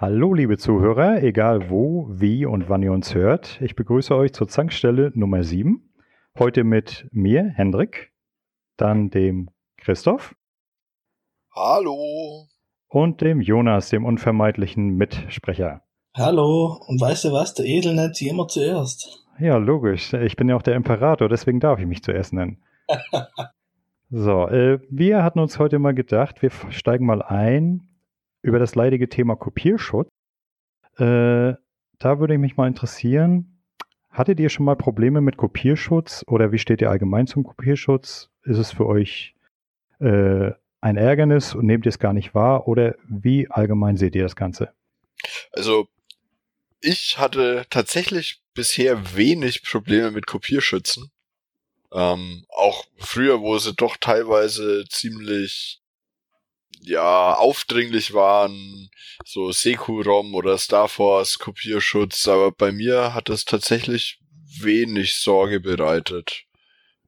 Hallo, liebe Zuhörer, egal wo, wie und wann ihr uns hört. Ich begrüße euch zur Zankstelle Nummer 7. Heute mit mir, Hendrik, dann dem Christoph. Hallo. Und dem Jonas, dem unvermeidlichen Mitsprecher. Hallo. Und weißt du was? Der Edel nennt sich immer zuerst. Ja, logisch. Ich bin ja auch der Imperator, deswegen darf ich mich zuerst nennen. so, äh, wir hatten uns heute mal gedacht, wir steigen mal ein über das leidige Thema Kopierschutz. Äh, da würde ich mich mal interessieren, hattet ihr schon mal Probleme mit Kopierschutz oder wie steht ihr allgemein zum Kopierschutz? Ist es für euch äh, ein Ärgernis und nehmt ihr es gar nicht wahr oder wie allgemein seht ihr das Ganze? Also ich hatte tatsächlich bisher wenig Probleme mit Kopierschützen. Ähm, auch früher, wo sie doch teilweise ziemlich ja, aufdringlich waren, so Seku-ROM oder Star Force Kopierschutz, aber bei mir hat das tatsächlich wenig Sorge bereitet.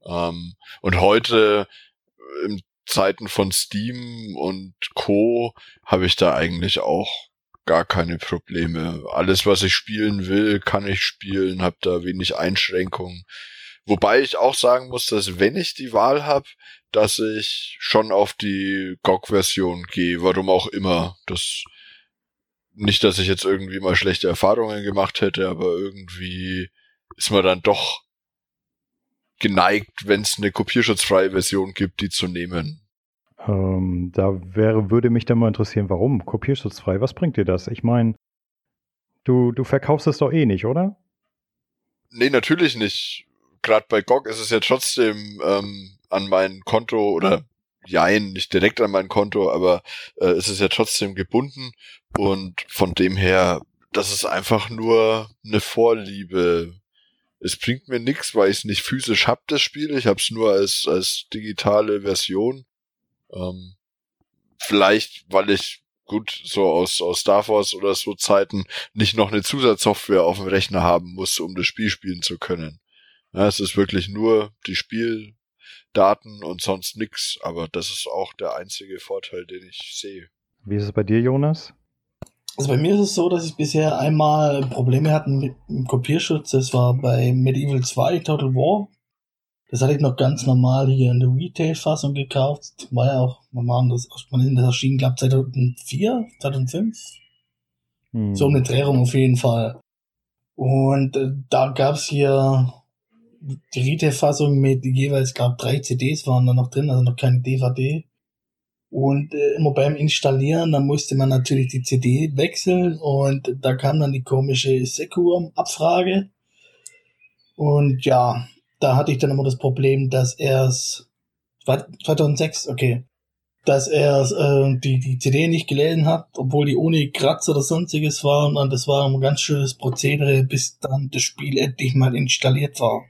Ähm, und heute in Zeiten von Steam und Co. habe ich da eigentlich auch gar keine Probleme. Alles, was ich spielen will, kann ich spielen, habe da wenig Einschränkungen. Wobei ich auch sagen muss, dass wenn ich die Wahl habe, dass ich schon auf die GOG-Version gehe, warum auch immer. Das nicht, dass ich jetzt irgendwie mal schlechte Erfahrungen gemacht hätte, aber irgendwie ist man dann doch geneigt, wenn es eine kopierschutzfreie Version gibt, die zu nehmen. Ähm, da wäre, würde mich dann mal interessieren, warum kopierschutzfrei? Was bringt dir das? Ich meine, du, du verkaufst es doch eh nicht, oder? Nee, natürlich nicht. Gerade bei GOG ist es ja trotzdem ähm, an mein Konto oder jein, nicht direkt an mein Konto, aber äh, es ist ja trotzdem gebunden und von dem her, das ist einfach nur eine Vorliebe. Es bringt mir nichts, weil ich es nicht physisch hab, das Spiel. Ich hab's nur als, als digitale Version. Ähm, vielleicht, weil ich gut so aus, aus Star Wars oder so Zeiten nicht noch eine Zusatzsoftware auf dem Rechner haben muss, um das Spiel spielen zu können. Ja, es ist wirklich nur die Spiel, Daten und sonst nix. Aber das ist auch der einzige Vorteil, den ich sehe. Wie ist es bei dir, Jonas? Also bei mir ist es so, dass ich bisher einmal Probleme hatte mit dem Kopierschutz. Das war bei Medieval 2 Total War. Das hatte ich noch ganz normal hier in der Retail-Fassung gekauft. War ja auch normal, das, man das erschienen, glaube 2004, 2005. Hm. So eine Drehung auf jeden Fall. Und äh, da gab's hier die Retail-Fassung mit jeweils, glaube drei CDs waren da noch drin, also noch keine DVD. Und äh, immer beim Installieren, dann musste man natürlich die CD wechseln und da kam dann die komische Secure-Abfrage. Und ja, da hatte ich dann immer das Problem, dass er es 2006, okay, dass er äh, die, die CD nicht gelesen hat, obwohl die ohne Kratzer oder sonstiges waren. Und das war ein ganz schönes Prozedere, bis dann das Spiel endlich mal installiert war.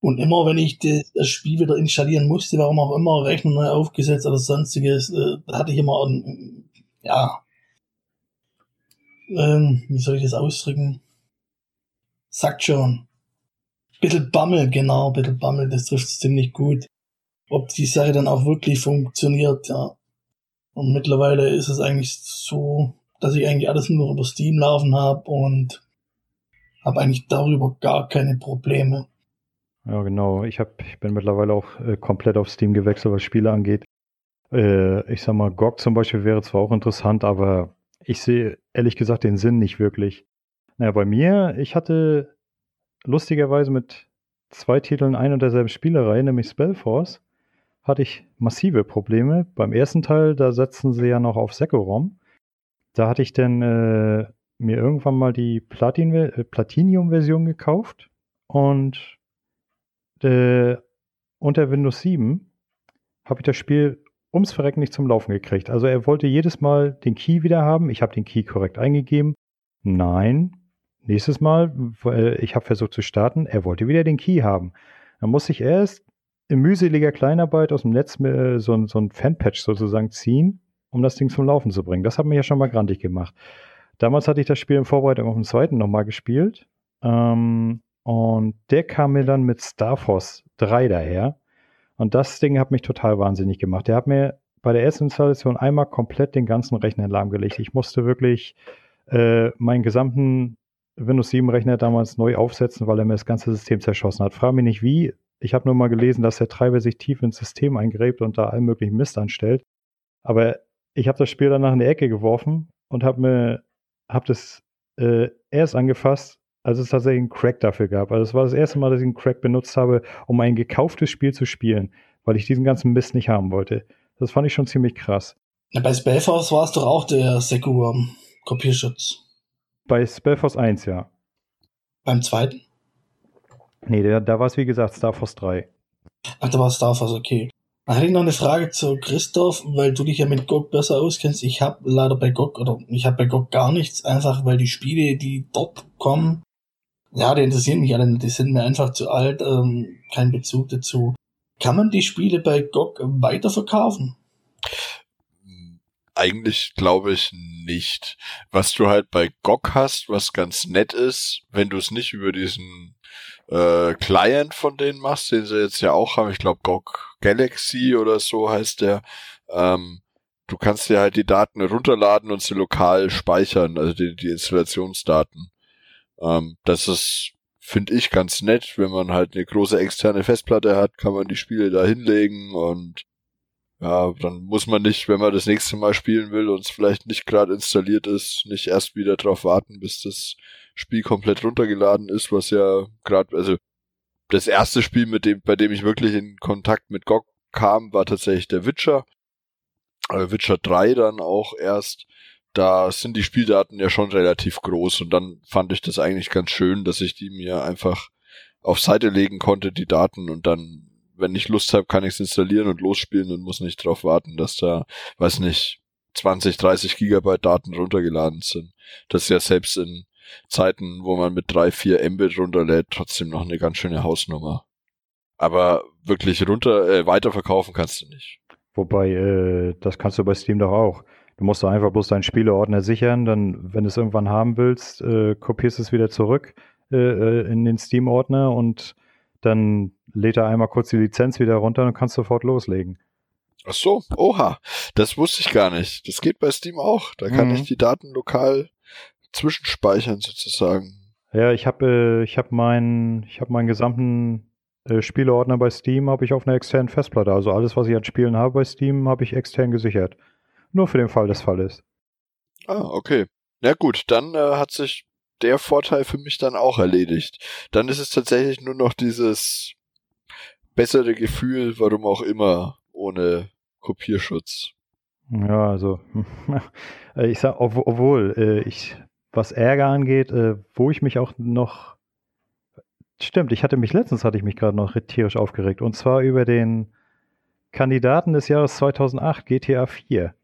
Und immer wenn ich das Spiel wieder installieren musste, warum auch immer, Rechner neu aufgesetzt oder sonstiges, äh, hatte ich immer, ein, ja, ähm, wie soll ich das ausdrücken? Sagt schon. Bisschen Bammel, genau, bisschen Bammel, das trifft es ziemlich gut. Ob die Sache dann auch wirklich funktioniert, ja. Und mittlerweile ist es eigentlich so, dass ich eigentlich alles nur über Steam laufen habe und habe eigentlich darüber gar keine Probleme. Ja, genau. Ich, hab, ich bin mittlerweile auch äh, komplett auf Steam gewechselt, was Spiele angeht. Äh, ich sag mal, GOG zum Beispiel wäre zwar auch interessant, aber ich sehe ehrlich gesagt den Sinn nicht wirklich. Naja, bei mir, ich hatte lustigerweise mit zwei Titeln ein und derselben Spielerei, nämlich Spellforce, hatte ich massive Probleme. Beim ersten Teil, da setzen sie ja noch auf Sekorom. Da hatte ich dann äh, mir irgendwann mal die Platin äh, Platinium-Version gekauft und äh, unter Windows 7 habe ich das Spiel ums Verrecken nicht zum Laufen gekriegt. Also er wollte jedes Mal den Key wieder haben. Ich habe den Key korrekt eingegeben. Nein. Nächstes Mal, ich habe versucht zu starten, er wollte wieder den Key haben. Dann musste ich erst in mühseliger Kleinarbeit aus dem Netz äh, so, so ein Fanpatch sozusagen ziehen, um das Ding zum Laufen zu bringen. Das hat mir ja schon mal grantig gemacht. Damals hatte ich das Spiel in Vorbereitung auf den zweiten nochmal gespielt. Ähm, und der kam mir dann mit Star Force 3 daher. Und das Ding hat mich total wahnsinnig gemacht. Der hat mir bei der ersten Installation einmal komplett den ganzen Rechner lahmgelegt. Ich musste wirklich äh, meinen gesamten Windows 7 Rechner damals neu aufsetzen, weil er mir das ganze System zerschossen hat. Frag mich nicht wie. Ich habe nur mal gelesen, dass der Treiber sich tief ins System eingräbt und da allen möglichen Mist anstellt. Aber ich habe das Spiel danach in die Ecke geworfen und habe mir hab das äh, erst angefasst, als es tatsächlich einen Crack dafür gab. Also es war das erste Mal, dass ich einen Crack benutzt habe, um ein gekauftes Spiel zu spielen, weil ich diesen ganzen Mist nicht haben wollte. Das fand ich schon ziemlich krass. Ja, bei Spellforce war es doch auch der Secure-Kopierschutz. Bei Spellforce 1, ja. Beim zweiten? Nee, da, da war es wie gesagt Star Force 3. Ach, da war Star Force, okay. Dann hätte ich noch eine Frage zu Christoph, weil du dich ja mit GOG besser auskennst. Ich habe leider bei GOG oder ich habe bei GOG gar nichts, einfach weil die Spiele, die dort kommen, ja, die interessieren mich alle nicht, die sind mir einfach zu alt, ähm, kein Bezug dazu. Kann man die Spiele bei GOG weiterverkaufen? Eigentlich glaube ich nicht. Was du halt bei GOG hast, was ganz nett ist, wenn du es nicht über diesen äh, Client von denen machst, den sie jetzt ja auch haben, ich glaube GOG Galaxy oder so heißt der, ähm, du kannst dir halt die Daten runterladen und sie lokal speichern, also die, die Installationsdaten. Ähm, das ist, finde ich, ganz nett. Wenn man halt eine große externe Festplatte hat, kann man die Spiele da hinlegen und ja, dann muss man nicht, wenn man das nächste Mal spielen will und es vielleicht nicht gerade installiert ist, nicht erst wieder drauf warten, bis das Spiel komplett runtergeladen ist, was ja gerade, also das erste Spiel, mit dem, bei dem ich wirklich in Kontakt mit GOG kam, war tatsächlich der Witcher. Äh, Witcher 3 dann auch erst. Da sind die Spieldaten ja schon relativ groß und dann fand ich das eigentlich ganz schön, dass ich die mir einfach auf Seite legen konnte, die Daten und dann wenn ich Lust habe, kann ich es installieren und losspielen und muss nicht darauf warten, dass da, weiß nicht, 20, 30 Gigabyte Daten runtergeladen sind. Das ist ja selbst in Zeiten, wo man mit 3, 4 Mbit runterlädt, trotzdem noch eine ganz schöne Hausnummer. Aber wirklich runter, äh, weiterverkaufen kannst du nicht. Wobei, äh, das kannst du bei Steam doch auch. Du musst doch einfach bloß deinen Spieleordner sichern, dann, wenn du es irgendwann haben willst, äh, kopierst es wieder zurück äh, äh in den Steam-Ordner und dann lädt er einmal kurz die Lizenz wieder runter und kannst sofort loslegen. Ach so, oha, das wusste ich gar nicht. Das geht bei Steam auch. Da kann mhm. ich die Daten lokal zwischenspeichern sozusagen. Ja, ich habe äh, ich habe meinen ich habe meinen gesamten äh, Spieleordner bei Steam habe ich auf einer externen Festplatte. Also alles, was ich an Spielen habe bei Steam, habe ich extern gesichert. Nur für den Fall des Falles. Ah, okay. Na gut, dann äh, hat sich der Vorteil für mich dann auch erledigt. Dann ist es tatsächlich nur noch dieses bessere Gefühl, warum auch immer, ohne Kopierschutz. Ja, also ich sag, obwohl äh, ich, was Ärger angeht, äh, wo ich mich auch noch, stimmt, ich hatte mich letztens hatte ich mich gerade noch tierisch aufgeregt und zwar über den Kandidaten des Jahres 2008 GTA 4.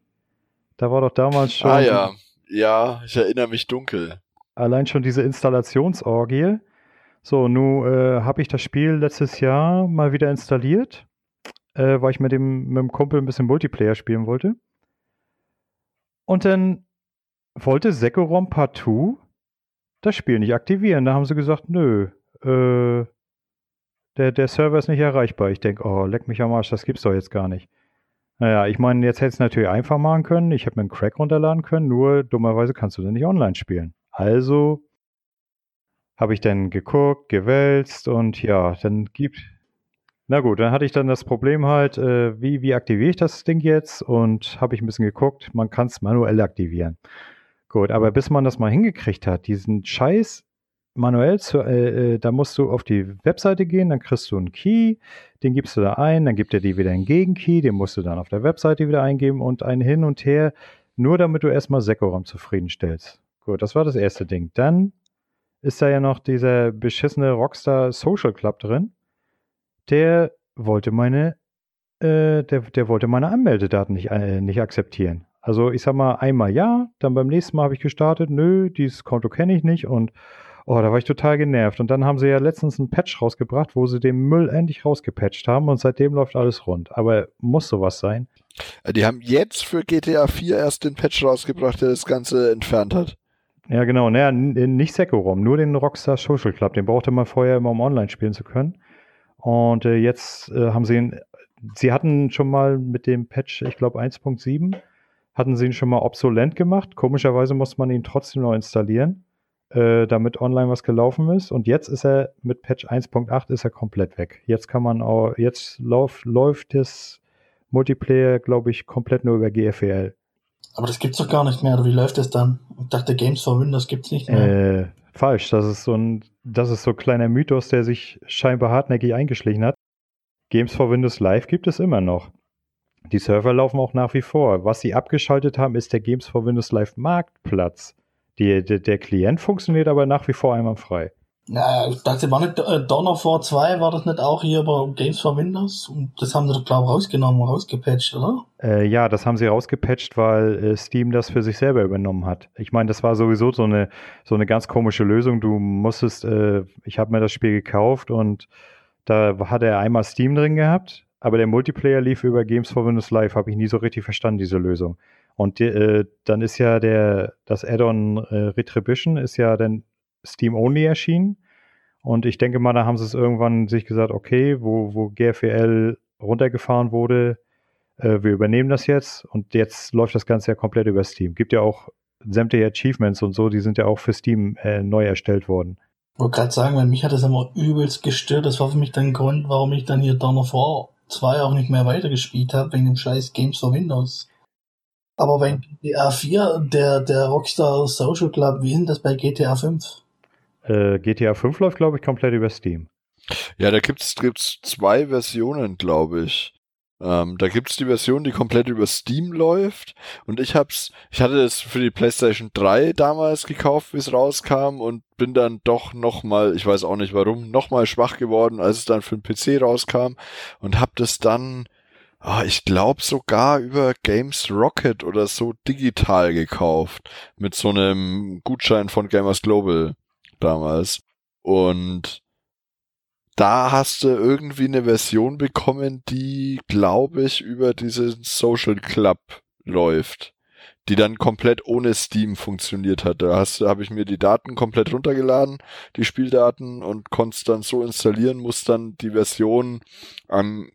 Da war doch damals schon. Ah ja, ja, ich erinnere mich dunkel allein schon diese Installationsorgie. So, nun äh, habe ich das Spiel letztes Jahr mal wieder installiert, äh, weil ich mit dem, mit dem Kumpel ein bisschen Multiplayer spielen wollte. Und dann wollte Sekorom partout das Spiel nicht aktivieren. Da haben sie gesagt, nö, äh, der, der Server ist nicht erreichbar. Ich denke, oh, leck mich am Arsch, das gibt's doch jetzt gar nicht. Naja, ich meine, jetzt hätte es natürlich einfach machen können. Ich hätte mir einen Crack runterladen können, nur dummerweise kannst du den nicht online spielen. Also habe ich dann geguckt, gewälzt und ja, dann gibt. Na gut, dann hatte ich dann das Problem halt, äh, wie, wie aktiviere ich das Ding jetzt? Und habe ich ein bisschen geguckt, man kann es manuell aktivieren. Gut, aber bis man das mal hingekriegt hat, diesen Scheiß manuell zu, äh, äh, da musst du auf die Webseite gehen, dann kriegst du einen Key, den gibst du da ein, dann gibt er dir wieder einen Gegenkey, den musst du dann auf der Webseite wieder eingeben und ein Hin und Her, nur damit du erstmal Sekoram zufriedenstellst. Gut, das war das erste Ding. Dann ist da ja noch dieser beschissene Rockstar Social Club drin. Der wollte meine, äh, der, der wollte meine Anmeldedaten nicht, äh, nicht akzeptieren. Also ich sag mal einmal ja, dann beim nächsten Mal habe ich gestartet, nö, dieses Konto kenne ich nicht und oh, da war ich total genervt. Und dann haben sie ja letztens einen Patch rausgebracht, wo sie den Müll endlich rausgepatcht haben und seitdem läuft alles rund. Aber muss sowas sein? Die haben jetzt für GTA 4 erst den Patch rausgebracht, der das Ganze entfernt hat. Ja, genau. Naja, nicht Sekiro-ROM, nur den Rockstar Social Club. Den brauchte man vorher immer, um online spielen zu können. Und äh, jetzt äh, haben sie ihn, sie hatten schon mal mit dem Patch, ich glaube 1.7, hatten sie ihn schon mal obsolent gemacht. Komischerweise muss man ihn trotzdem noch installieren, äh, damit online was gelaufen ist. Und jetzt ist er mit Patch 1.8 ist er komplett weg. Jetzt kann man auch, jetzt lauf, läuft das Multiplayer, glaube ich, komplett nur über GFL. Aber das gibt's doch gar nicht mehr, oder wie läuft das dann? Ich dachte, Games for Windows gibt's nicht mehr. Äh, falsch. Das ist so ein, das ist so ein kleiner Mythos, der sich scheinbar hartnäckig eingeschlichen hat. Games for Windows Live gibt es immer noch. Die Server laufen auch nach wie vor. Was sie abgeschaltet haben, ist der Games for Windows Live Marktplatz. Die, der, der Klient funktioniert aber nach wie vor einwandfrei. Ja, ich dachte, war nicht äh, Dawn of War 2, war das nicht auch hier bei Games for Windows? Und das haben sie doch, glaube ich, rausgenommen, rausgepatcht, oder? Äh, ja, das haben sie rausgepatcht, weil äh, Steam das für sich selber übernommen hat. Ich meine, das war sowieso so eine, so eine ganz komische Lösung. Du musstest, äh, ich habe mir das Spiel gekauft und da hat er einmal Steam drin gehabt, aber der Multiplayer lief über Games for Windows Live, habe ich nie so richtig verstanden, diese Lösung. Und äh, dann ist ja der, das Add-on äh, Retribution ist ja dann Steam-only erschienen. Und ich denke mal, da haben sie es irgendwann sich gesagt, okay, wo, wo GFL runtergefahren wurde, äh, wir übernehmen das jetzt und jetzt läuft das Ganze ja komplett über Steam. Gibt ja auch sämtliche Achievements und so, die sind ja auch für Steam äh, neu erstellt worden. Ich wollte gerade sagen, weil mich hat das immer übelst gestört. Das war für mich dann Grund, warum ich dann hier Dawn of War 2 auch nicht mehr weitergespielt habe, wegen dem scheiß Games for Windows. Aber wenn GTA 4, der, der Rockstar Social Club, wie ist das bei GTA 5? Äh, GTA 5 läuft, glaube ich, komplett über Steam. Ja, da gibt's gibt's zwei Versionen, glaube ich. Ähm, da gibt's die Version, die komplett über Steam läuft. Und ich hab's, ich hatte es für die PlayStation 3 damals gekauft, wie es rauskam, und bin dann doch nochmal, ich weiß auch nicht warum, nochmal schwach geworden, als es dann für den PC rauskam und hab das dann, oh, ich glaube sogar über Games Rocket oder so digital gekauft. Mit so einem Gutschein von Gamers Global damals. Und da hast du irgendwie eine Version bekommen, die, glaube ich, über diesen Social Club läuft, die dann komplett ohne Steam funktioniert hat. Da habe ich mir die Daten komplett runtergeladen, die Spieldaten und konnte es dann so installieren, muss dann die Version an,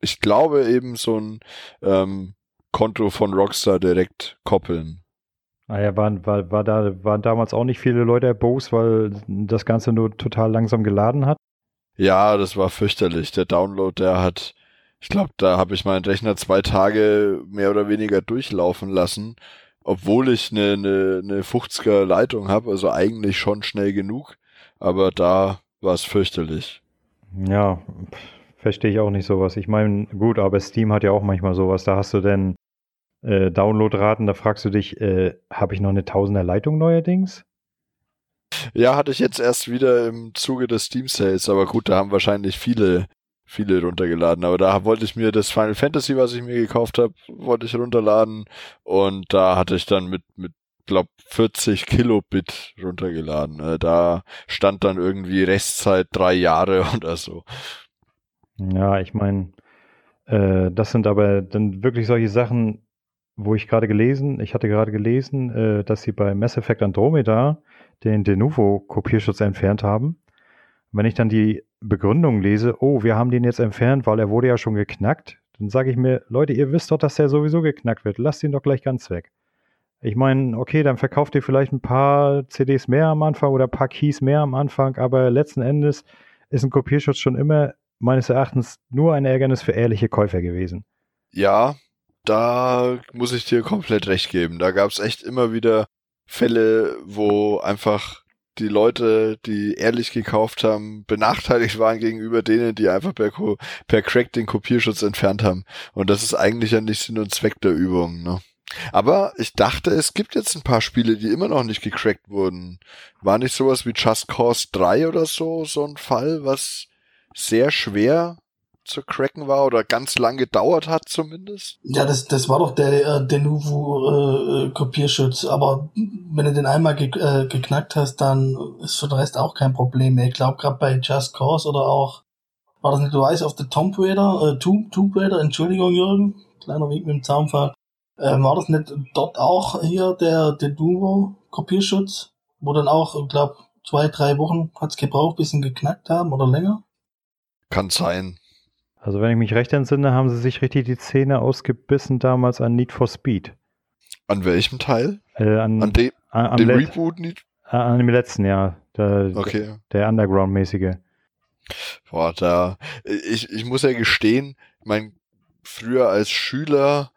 ich glaube eben so ein ähm, Konto von Rockstar direkt koppeln. Naja, ah waren, war, war da, waren damals auch nicht viele Leute erbost, weil das Ganze nur total langsam geladen hat. Ja, das war fürchterlich. Der Download, der hat, ich glaube, da habe ich meinen Rechner zwei Tage mehr oder weniger durchlaufen lassen, obwohl ich eine, eine, eine 50er Leitung habe, also eigentlich schon schnell genug, aber da war es fürchterlich. Ja, verstehe ich auch nicht sowas. Ich meine, gut, aber Steam hat ja auch manchmal sowas. Da hast du denn äh, Downloadraten, da fragst du dich, äh, habe ich noch eine Tausender Leitung neuerdings? Ja, hatte ich jetzt erst wieder im Zuge des Steam Sales, aber gut, da haben wahrscheinlich viele, viele runtergeladen. Aber da wollte ich mir das Final Fantasy, was ich mir gekauft habe, wollte ich runterladen und da hatte ich dann mit, mit glaube 40 Kilobit runtergeladen. Äh, da stand dann irgendwie Restzeit drei Jahre oder so. Ja, ich meine, äh, das sind aber dann wirklich solche Sachen, wo ich gerade gelesen, ich hatte gerade gelesen, äh, dass sie bei Mass Effect Andromeda den Denuvo-Kopierschutz entfernt haben. Wenn ich dann die Begründung lese, oh, wir haben den jetzt entfernt, weil er wurde ja schon geknackt, dann sage ich mir, Leute, ihr wisst doch, dass der sowieso geknackt wird. Lasst ihn doch gleich ganz weg. Ich meine, okay, dann verkauft ihr vielleicht ein paar CDs mehr am Anfang oder ein paar Keys mehr am Anfang, aber letzten Endes ist ein Kopierschutz schon immer meines Erachtens nur ein Ärgernis für ehrliche Käufer gewesen. Ja, da muss ich dir komplett recht geben. Da gab es echt immer wieder Fälle, wo einfach die Leute, die ehrlich gekauft haben, benachteiligt waren gegenüber denen, die einfach per, per Crack den Kopierschutz entfernt haben. Und das ist eigentlich ja nicht Sinn und Zweck der Übung. Ne? Aber ich dachte, es gibt jetzt ein paar Spiele, die immer noch nicht gecrackt wurden. War nicht sowas wie Just Cause 3 oder so, so ein Fall, was sehr schwer zu cracken war oder ganz lang gedauert hat zumindest. Ja, das, das war doch der äh, Denuvo äh, Kopierschutz, aber wenn du den einmal ge äh, geknackt hast, dann ist für den Rest auch kein Problem mehr. Ich glaube gerade bei Just Cause oder auch war das nicht Rise of the Tomb Raider, äh, Tomb, Tomb Raider, Entschuldigung Jürgen, kleiner Weg mit dem Zaunfall. Äh, war das nicht dort auch hier der, der Duo-Kopierschutz, wo dann auch, ich glaube, zwei, drei Wochen hat's gebraucht, bis sie geknackt haben oder länger? Kann sein. Also wenn ich mich recht entsinne, haben sie sich richtig die Zähne ausgebissen damals an Need for Speed. An welchem Teil? Äh, an, An dem, an, dem Reboot? Äh, an dem letzten Jahr. Der, Okay. der Underground-mäßige. Boah, da, ich, ich muss ja gestehen, mein, früher als Schüler,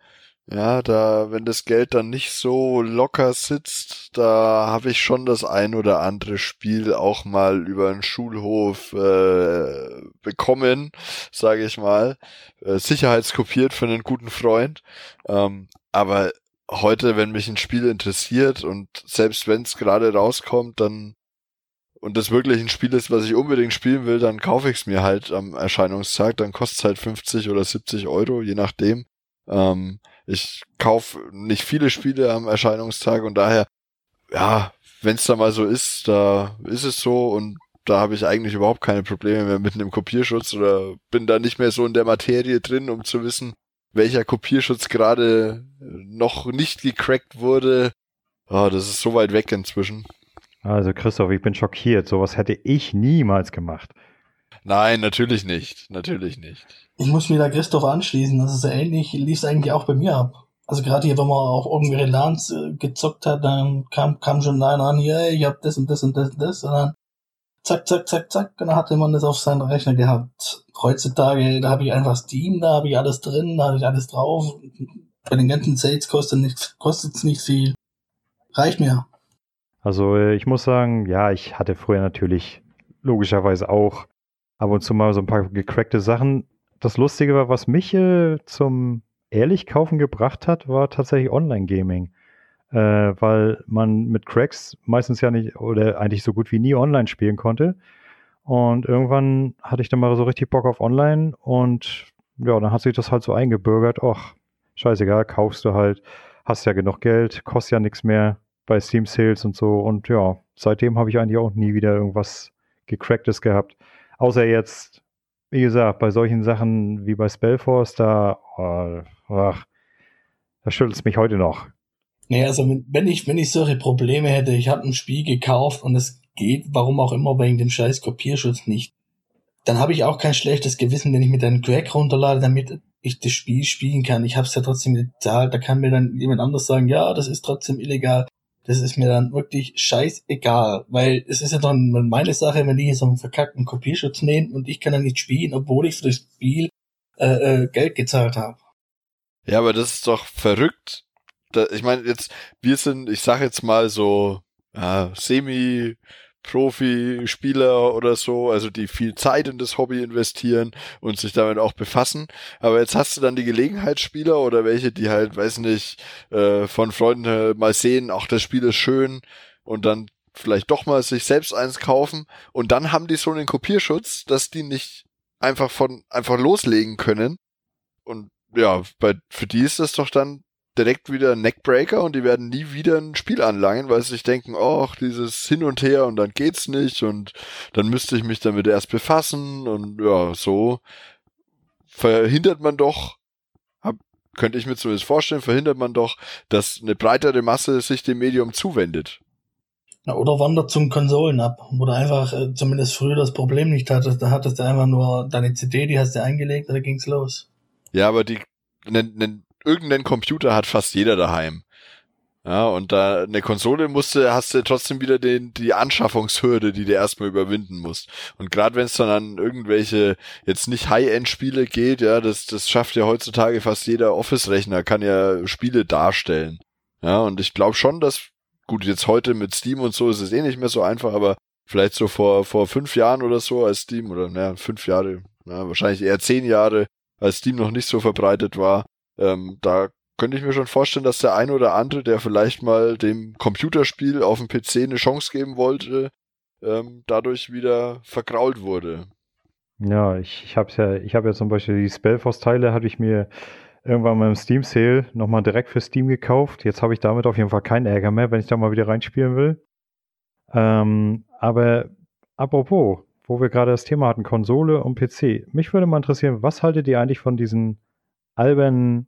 ja, da, wenn das Geld dann nicht so locker sitzt, da habe ich schon das ein oder andere Spiel auch mal über den Schulhof äh, bekommen, sage ich mal, äh, sicherheitskopiert für einen guten Freund. Ähm, aber heute, wenn mich ein Spiel interessiert und selbst wenn es gerade rauskommt, dann und das wirklich ein Spiel ist, was ich unbedingt spielen will, dann kaufe ich es mir halt am Erscheinungstag. Dann kostet es halt 50 oder 70 Euro, je nachdem. Ähm, ich kaufe nicht viele Spiele am Erscheinungstag und daher, ja, wenn es da mal so ist, da ist es so und da habe ich eigentlich überhaupt keine Probleme mehr mit einem Kopierschutz oder bin da nicht mehr so in der Materie drin, um zu wissen, welcher Kopierschutz gerade noch nicht gecrackt wurde. Ah, das ist so weit weg inzwischen. Also Christoph, ich bin schockiert. Sowas hätte ich niemals gemacht. Nein, natürlich nicht. Natürlich nicht. Ich muss mir da Christoph anschließen. Das ist ähnlich, lief es eigentlich auch bei mir ab. Also gerade hier, wenn man auf irgendwelche LANs äh, gezockt hat, dann kam, kam schon einer an, hier, ich hab das und das und das und das. Und dann zack, zack, zack, zack, und dann hatte man das auf seinen Rechner gehabt. Heutzutage, da habe ich einfach Steam, da habe ich alles drin, da habe ich alles drauf. Bei den ganzen Sales kostet nichts, kostet's nicht viel. Reicht mir. Also äh, ich muss sagen, ja, ich hatte früher natürlich logischerweise auch ab und zu mal so ein paar gecrackte Sachen. Das Lustige war, was mich äh, zum ehrlich kaufen gebracht hat, war tatsächlich Online-Gaming. Äh, weil man mit Cracks meistens ja nicht oder eigentlich so gut wie nie online spielen konnte. Und irgendwann hatte ich dann mal so richtig Bock auf Online und ja, dann hat sich das halt so eingebürgert. Och, scheißegal, kaufst du halt, hast ja genug Geld, kostet ja nichts mehr bei Steam Sales und so. Und ja, seitdem habe ich eigentlich auch nie wieder irgendwas gecracktes gehabt. Außer jetzt, wie gesagt, bei solchen Sachen wie bei Spellforce, da, oh, ach, da schüttelt es mich heute noch. Naja, also wenn ich, wenn ich solche Probleme hätte, ich habe ein Spiel gekauft und es geht, warum auch immer, wegen dem scheiß Kopierschutz nicht, dann habe ich auch kein schlechtes Gewissen, wenn ich mit einem Crack runterlade, damit ich das Spiel spielen kann. Ich habe es ja trotzdem gezahlt, da kann mir dann jemand anders sagen, ja, das ist trotzdem illegal. Das ist mir dann wirklich scheißegal, weil es ist ja dann meine Sache, wenn die so einen verkackten Kopierschutz nehmen und ich kann dann nicht spielen, obwohl ich für das Spiel äh, äh, Geld gezahlt habe. Ja, aber das ist doch verrückt. Da, ich meine, jetzt, wir sind, ich sag jetzt mal so, ja, semi Profi-Spieler oder so, also die viel Zeit in das Hobby investieren und sich damit auch befassen. Aber jetzt hast du dann die Gelegenheitsspieler oder welche, die halt, weiß nicht, äh, von Freunden mal sehen, ach, das Spiel ist schön und dann vielleicht doch mal sich selbst eins kaufen und dann haben die so einen Kopierschutz, dass die nicht einfach von einfach loslegen können. Und ja, bei, für die ist das doch dann direkt wieder ein Neckbreaker und die werden nie wieder ein Spiel anlangen, weil sie sich denken, ach, dieses Hin und Her und dann geht's nicht und dann müsste ich mich damit erst befassen und ja, so verhindert man doch, hab, könnte ich mir zumindest vorstellen, verhindert man doch, dass eine breitere Masse sich dem Medium zuwendet. Ja, oder wandert zum Konsolen ab, wo du einfach äh, zumindest früher das Problem nicht hattest. Da hattest du einfach nur deine CD, die hast du eingelegt und dann ging's los. Ja, aber die, ne, ne, irgendeinen Computer hat fast jeder daheim. Ja, und da eine Konsole musste, hast du trotzdem wieder den, die Anschaffungshürde, die du erstmal überwinden musst. Und gerade wenn es dann an irgendwelche jetzt nicht High-End-Spiele geht, ja, das, das schafft ja heutzutage fast jeder Office-Rechner, kann ja Spiele darstellen. Ja, und ich glaube schon, dass, gut, jetzt heute mit Steam und so ist es eh nicht mehr so einfach, aber vielleicht so vor, vor fünf Jahren oder so als Steam, oder naja, fünf Jahre, ja, wahrscheinlich eher zehn Jahre, als Steam noch nicht so verbreitet war, ähm, da könnte ich mir schon vorstellen, dass der eine oder andere, der vielleicht mal dem Computerspiel auf dem PC eine Chance geben wollte, ähm, dadurch wieder vergrault wurde. Ja, ich, ich habe ja, ich ja zum Beispiel die Spellforce-Teile, hatte ich mir irgendwann mal im Steam Sale nochmal direkt für Steam gekauft. Jetzt habe ich damit auf jeden Fall keinen Ärger mehr, wenn ich da mal wieder reinspielen will. Ähm, aber apropos, wo wir gerade das Thema hatten, Konsole und PC. Mich würde mal interessieren, was haltet ihr eigentlich von diesen albernen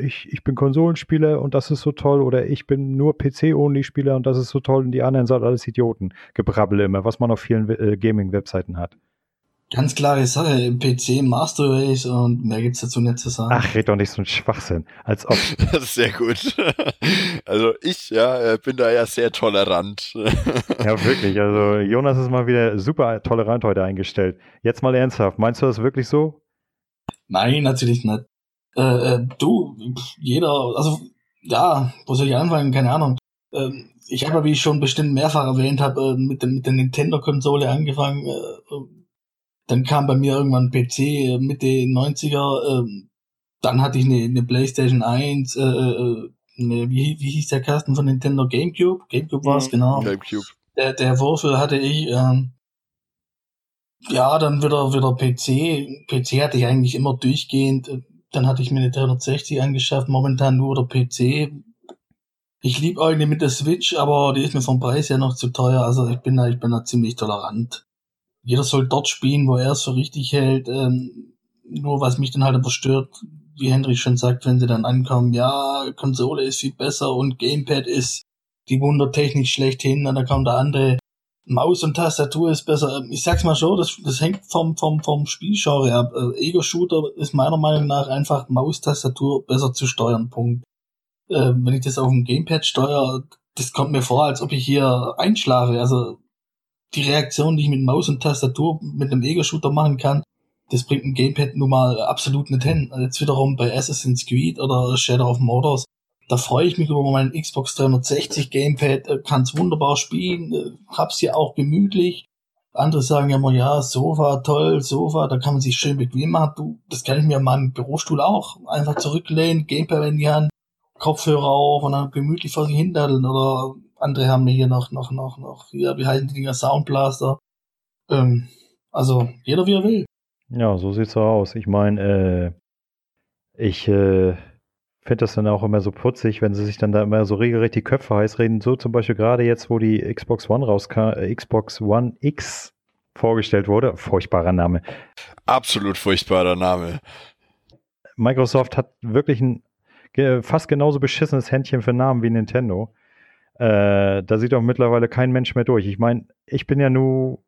ich, ich bin Konsolenspieler und das ist so toll oder ich bin nur PC-Only-Spieler und das ist so toll und die anderen sind alles Idioten. Gebrabbel immer, was man auf vielen äh, Gaming-Webseiten hat. Ganz klare Sache, im PC Master Race und mehr gibt's dazu nicht zu sagen. Ach, red doch nicht so ein Schwachsinn, als ob. Das ist sehr gut. Also ich, ja, äh, bin da ja sehr tolerant. Ja, wirklich. Also Jonas ist mal wieder super tolerant heute eingestellt. Jetzt mal ernsthaft, meinst du das wirklich so? Nein, natürlich nicht. Äh, äh, du, jeder, also ja, wo soll ich anfangen? Keine Ahnung. Ähm, ich habe, wie ich schon bestimmt mehrfach erwähnt habe, äh, mit, mit der Nintendo-Konsole angefangen. Äh, dann kam bei mir irgendwann ein PC äh, Mitte 90er. Äh, dann hatte ich eine, eine PlayStation 1. Äh, äh, eine, wie, wie hieß der Kasten von Nintendo? GameCube? GameCube war es, mhm, genau. GameCube. Der, der Würfel hatte ich. Ähm, ja, dann wieder wieder PC. PC hatte ich eigentlich immer durchgehend. Dann hatte ich mir eine 360 angeschafft. Momentan nur der PC. Ich liebe eigentlich mit der Switch, aber die ist mir vom Preis her noch zu teuer. Also ich bin da, ich bin da ziemlich tolerant. Jeder soll dort spielen, wo er es für richtig hält. Ähm, nur was mich dann halt aber stört, wie Hendrik schon sagt, wenn sie dann ankommen, ja, Konsole ist viel besser und Gamepad ist die Wundertechnik schlechthin, und dann kommt der andere, Maus und Tastatur ist besser. Ich sag's mal so, das, das hängt vom, vom, vom Spielgenre ab. Äh, Ego-Shooter ist meiner Meinung nach einfach Maus-Tastatur besser zu steuern, Punkt. Äh, wenn ich das auf dem Gamepad steuere, das kommt mir vor, als ob ich hier einschlafe. Also die Reaktion, die ich mit Maus und Tastatur mit einem Ego-Shooter machen kann, das bringt ein Gamepad nun mal absolut nicht hin. Jetzt wiederum bei Assassin's Creed oder Shadow of Mordors, da freue ich mich über meinen Xbox 360 Gamepad, äh, kann es wunderbar spielen, äh, hab's ja auch gemütlich. Andere sagen ja immer, ja, Sofa, toll, Sofa, da kann man sich schön bequem machen. Du, das kann ich mir in meinem Bürostuhl auch. Einfach zurücklehnen, Gamepad in die Hand, Kopfhörer auf und dann gemütlich vor sich hindaddeln. Oder andere haben mir hier noch, noch, noch, noch, ja, wie heißen die Dinger, Soundblaster. Ähm, also, jeder wie er will. Ja, so sieht's so aus. Ich meine, äh, ich äh, finde das dann auch immer so putzig, wenn sie sich dann da immer so regelrecht die Köpfe heiß reden. So zum Beispiel gerade jetzt, wo die Xbox One rauskam, äh, Xbox One X vorgestellt wurde. Furchtbarer Name. Absolut furchtbarer Name. Microsoft hat wirklich ein fast genauso beschissenes Händchen für Namen wie Nintendo. Äh, da sieht auch mittlerweile kein Mensch mehr durch. Ich meine, ich bin ja nur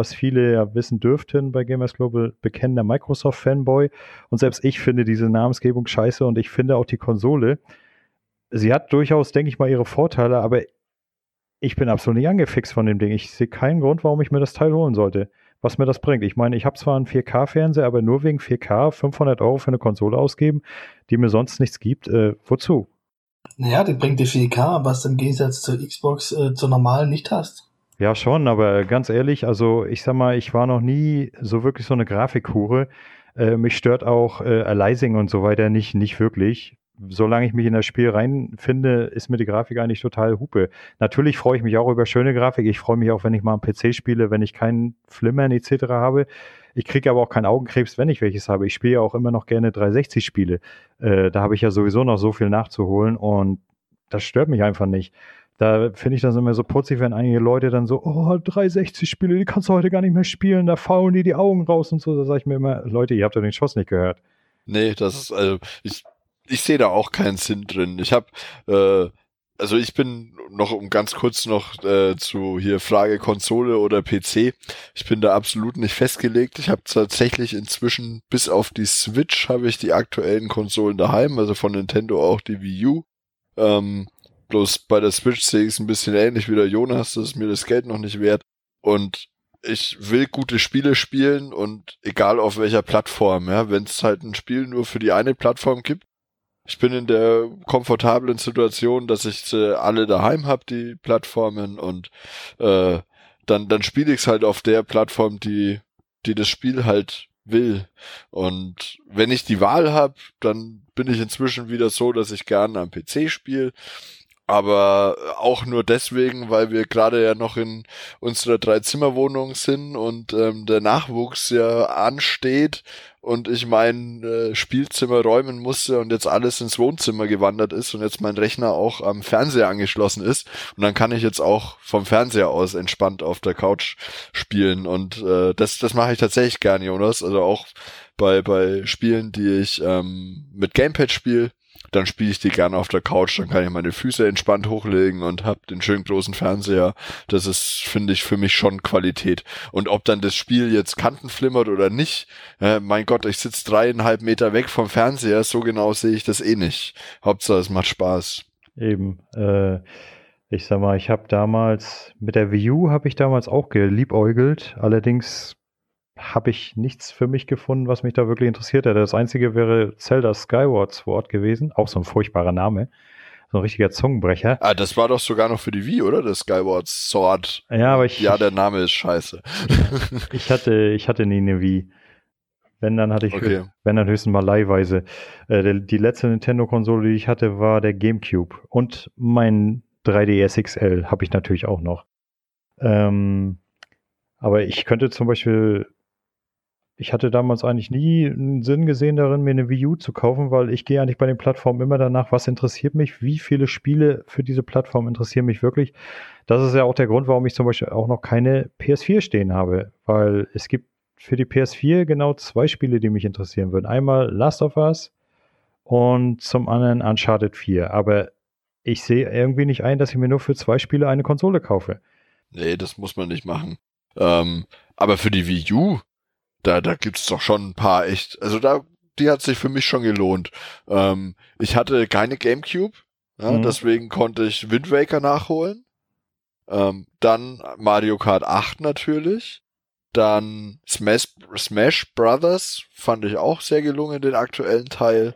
was viele ja wissen dürften bei Gamers Global, bekennender Microsoft-Fanboy. Und selbst ich finde diese Namensgebung scheiße und ich finde auch die Konsole, sie hat durchaus, denke ich mal, ihre Vorteile, aber ich bin absolut nicht angefixt von dem Ding. Ich sehe keinen Grund, warum ich mir das Teil holen sollte. Was mir das bringt. Ich meine, ich habe zwar einen 4K-Fernseher, aber nur wegen 4K 500 Euro für eine Konsole ausgeben, die mir sonst nichts gibt. Äh, wozu? Naja, die bringt dir 4K, was du im Gegensatz zur Xbox äh, zur normalen nicht hast. Ja, schon, aber ganz ehrlich, also ich sag mal, ich war noch nie so wirklich so eine Grafikhure. Äh, mich stört auch äh, Aliasing und so weiter nicht, nicht wirklich. Solange ich mich in das Spiel reinfinde, ist mir die Grafik eigentlich total hupe. Natürlich freue ich mich auch über schöne Grafik. Ich freue mich auch, wenn ich mal am PC spiele, wenn ich keinen Flimmern etc. habe. Ich kriege aber auch keinen Augenkrebs, wenn ich welches habe. Ich spiele ja auch immer noch gerne 360-Spiele. Äh, da habe ich ja sowieso noch so viel nachzuholen und das stört mich einfach nicht. Da finde ich das immer so putzig, wenn einige Leute dann so, oh, 360-Spiele, die kannst du heute gar nicht mehr spielen, da faulen die die Augen raus und so. Da sage ich mir immer, Leute, ihr habt doch den Schuss nicht gehört. Nee, das ist, also, ich, ich sehe da auch keinen Sinn drin. Ich habe, äh, also ich bin noch um ganz kurz noch äh, zu hier Frage Konsole oder PC. Ich bin da absolut nicht festgelegt. Ich habe tatsächlich inzwischen bis auf die Switch habe ich die aktuellen Konsolen daheim, also von Nintendo auch die Wii U. Ähm, Bloß bei der Switch sehe ich es ein bisschen ähnlich wie der Jonas, das ist mir das Geld noch nicht wert. Und ich will gute Spiele spielen und egal auf welcher Plattform, ja, wenn es halt ein Spiel nur für die eine Plattform gibt. Ich bin in der komfortablen Situation, dass ich sie alle daheim habe, die Plattformen, und äh, dann, dann spiele ich es halt auf der Plattform, die, die das Spiel halt will. Und wenn ich die Wahl habe, dann bin ich inzwischen wieder so, dass ich gerne am PC spiele aber auch nur deswegen, weil wir gerade ja noch in unserer Dreizimmerwohnung sind und ähm, der Nachwuchs ja ansteht. Und ich mein äh, Spielzimmer räumen musste und jetzt alles ins Wohnzimmer gewandert ist und jetzt mein Rechner auch am Fernseher angeschlossen ist. Und dann kann ich jetzt auch vom Fernseher aus entspannt auf der Couch spielen. Und äh, das das mache ich tatsächlich gern, Jonas, also auch bei bei Spielen, die ich ähm, mit Gamepad spiele dann spiele ich die gerne auf der Couch, dann kann ich meine Füße entspannt hochlegen und hab den schönen großen Fernseher. Das ist, finde ich, für mich schon Qualität. Und ob dann das Spiel jetzt Kanten flimmert oder nicht, äh, mein Gott, ich sitze dreieinhalb Meter weg vom Fernseher, so genau sehe ich das eh nicht. Hauptsache, es macht Spaß. Eben. Äh, ich sag mal, ich habe damals mit der Wii U habe ich damals auch geliebäugelt. Allerdings habe ich nichts für mich gefunden, was mich da wirklich interessiert hätte. Das einzige wäre Zelda Skyward Sword gewesen. Auch so ein furchtbarer Name. So ein richtiger Zungenbrecher. Ah, das war doch sogar noch für die Wii, oder? Das Skyward Sword. Ja, aber ich. Ja, der Name ist scheiße. ich hatte, ich hatte nie eine Wii. Wenn, dann hatte ich, okay. wenn, dann höchstens mal leihweise. Äh, die letzte Nintendo-Konsole, die ich hatte, war der GameCube. Und mein 3DS XL habe ich natürlich auch noch. Ähm, aber ich könnte zum Beispiel ich hatte damals eigentlich nie einen Sinn gesehen darin, mir eine Wii U zu kaufen, weil ich gehe eigentlich bei den Plattformen immer danach, was interessiert mich, wie viele Spiele für diese Plattform interessieren mich wirklich. Das ist ja auch der Grund, warum ich zum Beispiel auch noch keine PS4 stehen habe, weil es gibt für die PS4 genau zwei Spiele, die mich interessieren würden. Einmal Last of Us und zum anderen Uncharted 4. Aber ich sehe irgendwie nicht ein, dass ich mir nur für zwei Spiele eine Konsole kaufe. Nee, das muss man nicht machen. Ähm, aber für die Wii U, da, da gibt's doch schon ein paar echt, also da, die hat sich für mich schon gelohnt. Ähm, ich hatte keine Gamecube, ja, mhm. deswegen konnte ich Wind Waker nachholen. Ähm, dann Mario Kart 8 natürlich. Dann Smash, Smash Brothers fand ich auch sehr gelungen, den aktuellen Teil.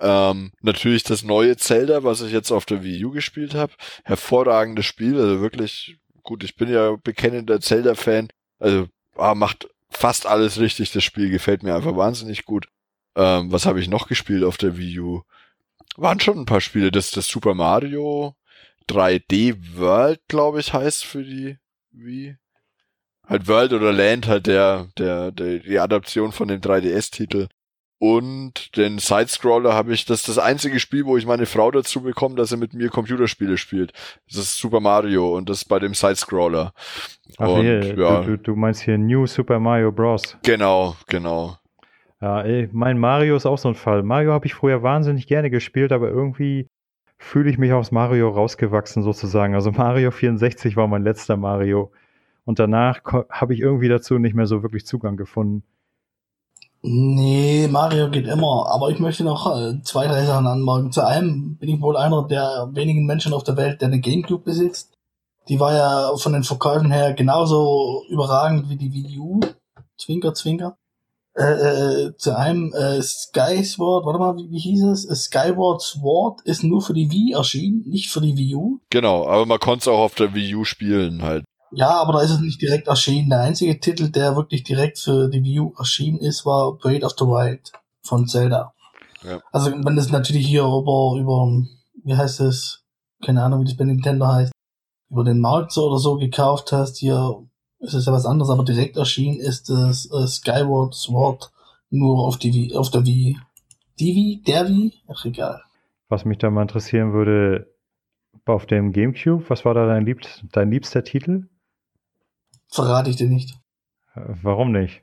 Ähm, natürlich das neue Zelda, was ich jetzt auf der Wii U gespielt habe. Hervorragendes Spiel, also wirklich gut. Ich bin ja bekennender Zelda-Fan. Also ah, macht fast alles richtig. Das Spiel gefällt mir einfach wahnsinnig gut. Ähm, was habe ich noch gespielt auf der Wii U? Waren schon ein paar Spiele. Das, das Super Mario 3D World, glaube ich, heißt für die Wii. Halt World oder Land, halt der, der, der die Adaption von dem 3DS-Titel. Und den Sidescroller habe ich, das ist das einzige Spiel, wo ich meine Frau dazu bekomme, dass er mit mir Computerspiele spielt. Das ist Super Mario und das bei dem Sidescroller. Ach und, hier, ja. du, du meinst hier New Super Mario Bros. Genau, genau. Ja, ey, mein Mario ist auch so ein Fall. Mario habe ich früher wahnsinnig gerne gespielt, aber irgendwie fühle ich mich aus Mario rausgewachsen sozusagen. Also Mario 64 war mein letzter Mario. Und danach habe ich irgendwie dazu nicht mehr so wirklich Zugang gefunden. Nee, Mario geht immer. Aber ich möchte noch äh, zwei, drei Sachen anmerken. Zu einem bin ich wohl einer der wenigen Menschen auf der Welt, der eine Gamecube besitzt. Die war ja von den Verkäufen her genauso überragend wie die Wii U. Zwinker, zwinker. Äh, äh, zu einem äh, Sky Sword, warte mal, wie, wie hieß es? Skyward Sword ist nur für die Wii erschienen, nicht für die Wii U. Genau, aber man konnte es auch auf der Wii U spielen halt. Ja, aber da ist es nicht direkt erschienen. Der einzige Titel, der wirklich direkt für die View erschienen ist, war Breath of the Wild von Zelda. Ja. Also wenn das natürlich hier über, über, wie heißt es, keine Ahnung, wie das bei Nintendo heißt, über den Markt so oder so gekauft hast, hier ist es ja was anderes, aber direkt erschienen ist das äh, Skyward Sword nur auf die auf der Wii. Die Wii? Der Wii? Ach egal. Was mich da mal interessieren würde, auf dem Gamecube, was war da dein, lieb dein liebster Titel? Verrate ich dir nicht. Äh, warum nicht?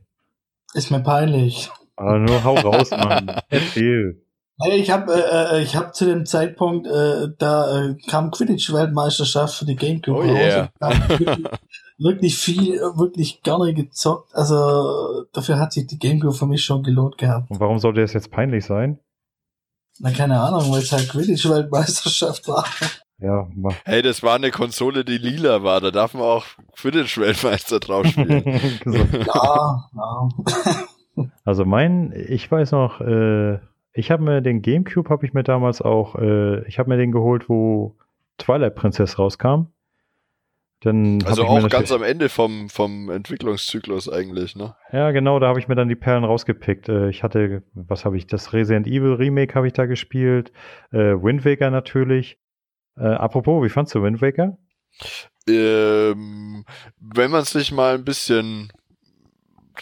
Ist mir peinlich. Aber nur hau raus, Mann. Erzähl. Ich habe äh, äh, ich hab zu dem Zeitpunkt, äh, da äh, kam Quidditch-Weltmeisterschaft für die Gamecube oh yeah. Wirklich, wirklich, viel, wirklich gerne gezockt. Also dafür hat sich die Gamecube für mich schon gelohnt gehabt. Und warum sollte das jetzt peinlich sein? Na, keine Ahnung, weil es halt Quidditch-Weltmeisterschaft war. Ja, mach. Hey, das war eine Konsole, die lila war. Da darf man auch Quidditch-Weltmeister drauf spielen. ja, ja. also mein, ich weiß noch, äh, ich habe mir den Gamecube, habe ich mir damals auch, äh, ich habe mir den geholt, wo Twilight Princess rauskam. Dann also auch ganz am Ende vom, vom Entwicklungszyklus eigentlich, ne? Ja, genau, da habe ich mir dann die Perlen rausgepickt. Äh, ich hatte, was habe ich, das Resident Evil Remake habe ich da gespielt, äh, Wind Waker natürlich. Äh, apropos, wie fandst du Wind Waker? Ähm, wenn man sich mal ein bisschen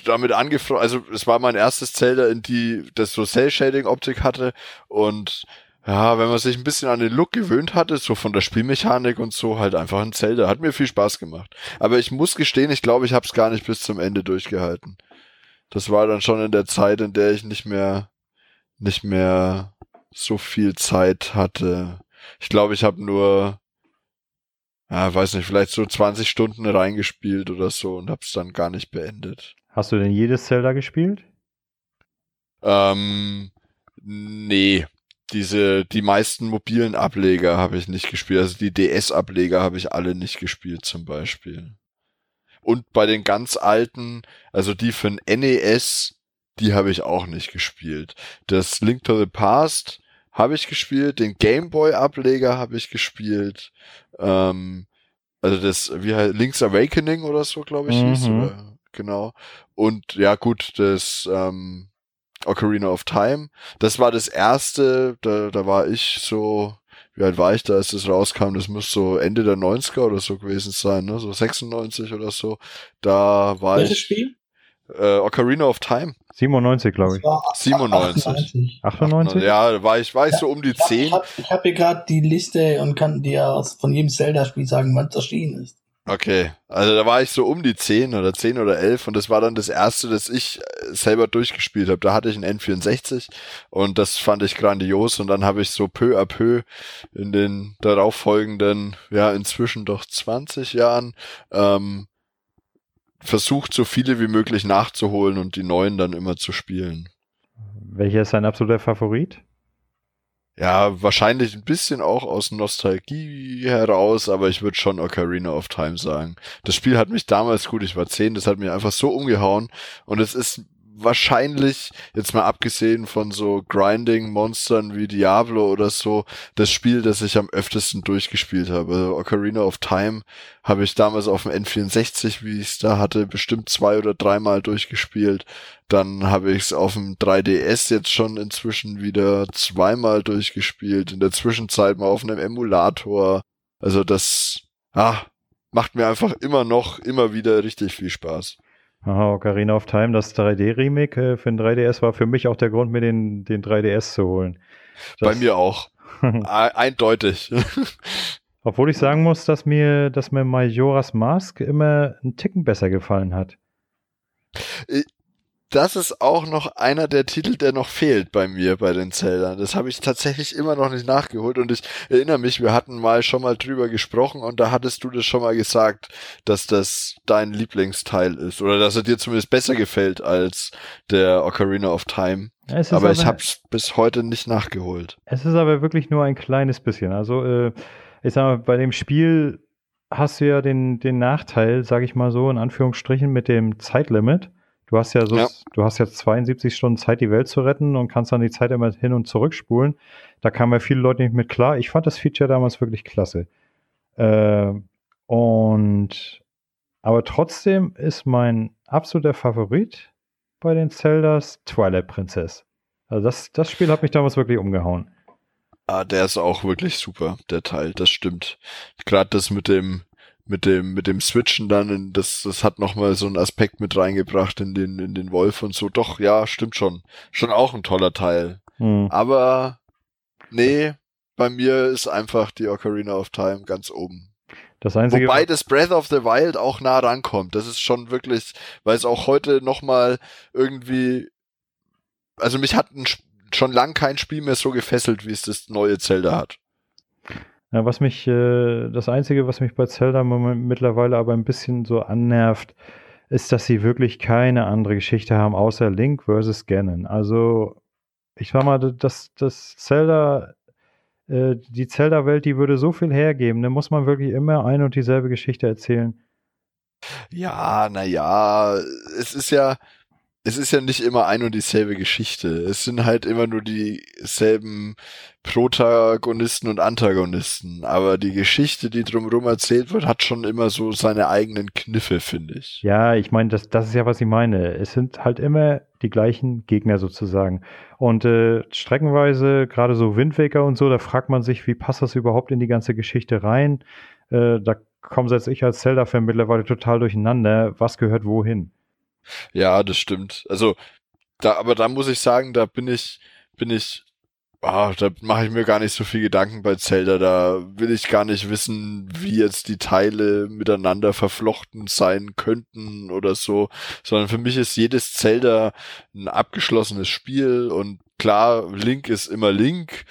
damit angefreundet, also es war mein erstes Zelda, in die das so Cell-Shading-Optik hatte und ja, wenn man sich ein bisschen an den Look gewöhnt hatte, so von der Spielmechanik und so, halt einfach ein Zelda. Hat mir viel Spaß gemacht. Aber ich muss gestehen, ich glaube, ich habe es gar nicht bis zum Ende durchgehalten. Das war dann schon in der Zeit, in der ich nicht mehr, nicht mehr so viel Zeit hatte. Ich glaube, ich habe nur, ja, weiß nicht, vielleicht so 20 Stunden reingespielt oder so und hab's dann gar nicht beendet. Hast du denn jedes Zelda gespielt? Ähm, nee. Diese, die meisten mobilen Ableger habe ich nicht gespielt. Also die DS-Ableger habe ich alle nicht gespielt zum Beispiel. Und bei den ganz alten, also die für ein NES, die habe ich auch nicht gespielt. Das Link to the Past habe ich gespielt, den Game Boy Ableger habe ich gespielt. Ähm, also das, wie heißt Link's Awakening oder so, glaube ich, mhm. hieß. Oder, genau. Und ja, gut, das ähm, Ocarina of Time. Das war das erste, da, da war ich so, wie alt war ich da, als das rauskam? Das muss so Ende der 90er oder so gewesen sein, ne? So 96 oder so. Da war Welches ich. Spiel? Äh, Ocarina of Time. 97, glaube ich. 97. 98? 98? Ja, war ich, war ich ja, so um die ich hab, 10. Ich habe hab hier gerade die Liste und kann dir von jedem Zelda-Spiel sagen, wann es erschienen ist. Okay, also da war ich so um die 10 oder 10 oder 11 und das war dann das erste, das ich äh, selber durchgespielt habe. Da hatte ich einen N64 und das fand ich grandios und dann habe ich so peu à peu in den darauffolgenden, ja inzwischen doch 20 Jahren ähm, versucht, so viele wie möglich nachzuholen und die neuen dann immer zu spielen. Welcher ist dein absoluter Favorit? Ja, wahrscheinlich ein bisschen auch aus Nostalgie heraus, aber ich würde schon Ocarina of Time sagen. Das Spiel hat mich damals gut, ich war zehn, das hat mich einfach so umgehauen und es ist wahrscheinlich, jetzt mal abgesehen von so Grinding-Monstern wie Diablo oder so, das Spiel, das ich am öftesten durchgespielt habe. Also Ocarina of Time habe ich damals auf dem N64, wie ich es da hatte, bestimmt zwei oder dreimal durchgespielt. Dann habe ich es auf dem 3DS jetzt schon inzwischen wieder zweimal durchgespielt. In der Zwischenzeit mal auf einem Emulator. Also das, ah, macht mir einfach immer noch, immer wieder richtig viel Spaß. Aha, Ocarina of Time, das 3D-Remake äh, für den 3DS war für mich auch der Grund, mir den, den 3DS zu holen. Das Bei mir auch. Eindeutig. Obwohl ich sagen muss, dass mir, dass mir Majora's Mask immer einen Ticken besser gefallen hat das ist auch noch einer der Titel, der noch fehlt bei mir bei den Zelda. Das habe ich tatsächlich immer noch nicht nachgeholt und ich erinnere mich, wir hatten mal schon mal drüber gesprochen und da hattest du das schon mal gesagt, dass das dein Lieblingsteil ist oder dass er dir zumindest besser gefällt als der Ocarina of Time. Aber, aber ich habe es bis heute nicht nachgeholt. Es ist aber wirklich nur ein kleines bisschen. Also äh, ich sag mal, bei dem Spiel hast du ja den, den Nachteil, sage ich mal so, in Anführungsstrichen mit dem Zeitlimit Du hast ja so, ja. du hast jetzt 72 Stunden Zeit, die Welt zu retten und kannst dann die Zeit immer hin und zurückspulen. Da kamen ja viele Leute nicht mit klar. Ich fand das Feature damals wirklich klasse. Äh, und aber trotzdem ist mein absoluter Favorit bei den Zeldas Twilight Princess. Also das, das Spiel hat mich damals wirklich umgehauen. Ah, der ist auch wirklich super, der Teil, das stimmt. Gerade das mit dem, mit dem mit dem Switchen dann in, das das hat noch mal so einen Aspekt mit reingebracht in den in den Wolf und so. Doch ja stimmt schon. Schon auch ein toller Teil. Hm. aber nee bei mir ist einfach die Ocarina of Time ganz oben. Das einzige wobei das Breath of the Wild auch nah rankommt. Das ist schon wirklich weil es auch heute noch mal irgendwie also mich hat ein, schon lang kein Spiel mehr so gefesselt wie es das neue Zelda hat ja, was mich, äh, das Einzige, was mich bei Zelda mittlerweile aber ein bisschen so annervt, ist, dass sie wirklich keine andere Geschichte haben, außer Link versus Ganon. Also, ich sag mal, das, das Zelda, äh, die Zelda-Welt, die würde so viel hergeben, da muss man wirklich immer ein und dieselbe Geschichte erzählen. Ja, naja, es ist ja, es ist ja nicht immer ein und dieselbe Geschichte. Es sind halt immer nur dieselben Protagonisten und Antagonisten. Aber die Geschichte, die drumherum erzählt wird, hat schon immer so seine eigenen Kniffe, finde ich. Ja, ich meine, das, das ist ja, was ich meine. Es sind halt immer die gleichen Gegner sozusagen. Und äh, streckenweise, gerade so Windwaker und so, da fragt man sich, wie passt das überhaupt in die ganze Geschichte rein? Äh, da komme selbst ich als Zelda-Fan mittlerweile total durcheinander. Was gehört wohin? Ja, das stimmt. Also, da, aber da muss ich sagen, da bin ich, bin ich, ah, da mache ich mir gar nicht so viel Gedanken bei Zelda. Da will ich gar nicht wissen, wie jetzt die Teile miteinander verflochten sein könnten oder so, sondern für mich ist jedes Zelda ein abgeschlossenes Spiel und klar, Link ist immer Link,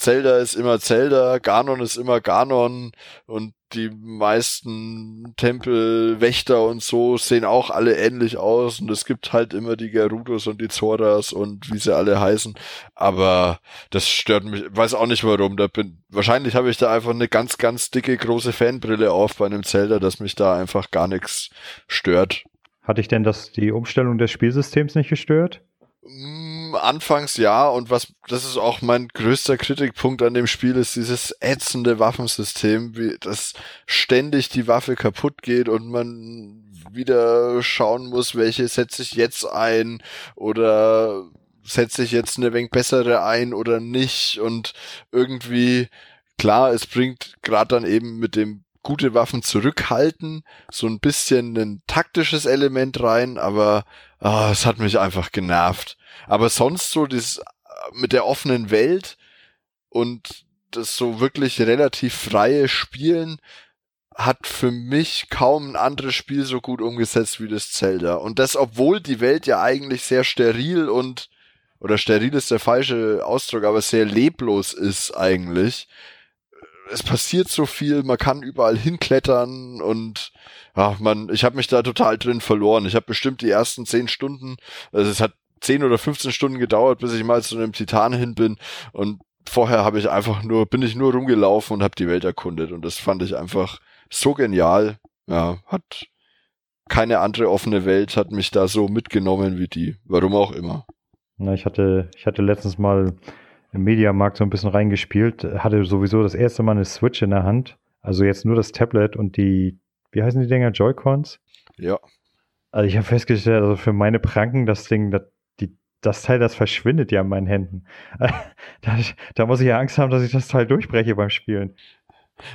Zelda ist immer Zelda, Ganon ist immer Ganon und die meisten Tempelwächter und so sehen auch alle ähnlich aus und es gibt halt immer die Gerudos und die Zoras und wie sie alle heißen, aber das stört mich, weiß auch nicht warum, da bin, wahrscheinlich habe ich da einfach eine ganz, ganz dicke, große Fanbrille auf bei einem Zelda, dass mich da einfach gar nichts stört. Hatte ich denn das, die Umstellung des Spielsystems nicht gestört? Mm, anfangs ja, und was, das ist auch mein größter Kritikpunkt an dem Spiel, ist dieses ätzende Waffensystem, wie das ständig die Waffe kaputt geht und man wieder schauen muss, welche setze ich jetzt ein oder setze ich jetzt eine wenig bessere ein oder nicht. Und irgendwie, klar, es bringt gerade dann eben mit dem gute Waffen zurückhalten, so ein bisschen ein taktisches Element rein, aber oh, es hat mich einfach genervt. Aber sonst so das äh, mit der offenen Welt und das so wirklich relativ freie Spielen hat für mich kaum ein anderes Spiel so gut umgesetzt wie das Zelda. Und das, obwohl die Welt ja eigentlich sehr steril und, oder steril ist der falsche Ausdruck, aber sehr leblos ist eigentlich es passiert so viel, man kann überall hinklettern und ja, man, ich habe mich da total drin verloren. Ich habe bestimmt die ersten zehn Stunden, also es hat zehn oder 15 Stunden gedauert, bis ich mal zu einem Titan hin bin und vorher habe ich einfach nur, bin ich nur rumgelaufen und habe die Welt erkundet und das fand ich einfach so genial. Ja, hat keine andere offene Welt hat mich da so mitgenommen wie die. Warum auch immer. Na, ich hatte, ich hatte letztens mal im Mediamarkt so ein bisschen reingespielt, hatte sowieso das erste Mal eine Switch in der Hand. Also jetzt nur das Tablet und die, wie heißen die Dinger, Joy-Cons? Ja. Also ich habe festgestellt, also für meine Pranken, das Ding, das, die, das Teil, das verschwindet ja in meinen Händen. da, da muss ich ja Angst haben, dass ich das Teil durchbreche beim Spielen.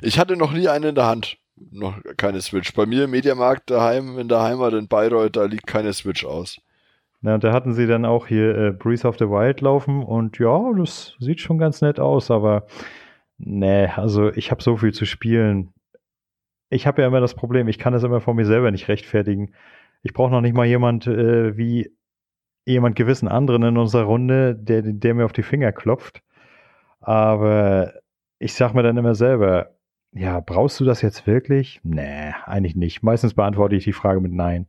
Ich hatte noch nie eine in der Hand. Noch keine Switch. Bei mir im Mediamarkt daheim, in der Heimat in Bayreuth, da liegt keine Switch aus. Und da hatten sie dann auch hier äh, Breeze of the Wild laufen und ja, das sieht schon ganz nett aus, aber nee, also ich habe so viel zu spielen. Ich habe ja immer das Problem, ich kann das immer von mir selber nicht rechtfertigen. Ich brauche noch nicht mal jemand äh, wie jemand gewissen anderen in unserer Runde, der, der mir auf die Finger klopft. Aber ich sag mir dann immer selber, ja, brauchst du das jetzt wirklich? Nee, eigentlich nicht. Meistens beantworte ich die Frage mit Nein.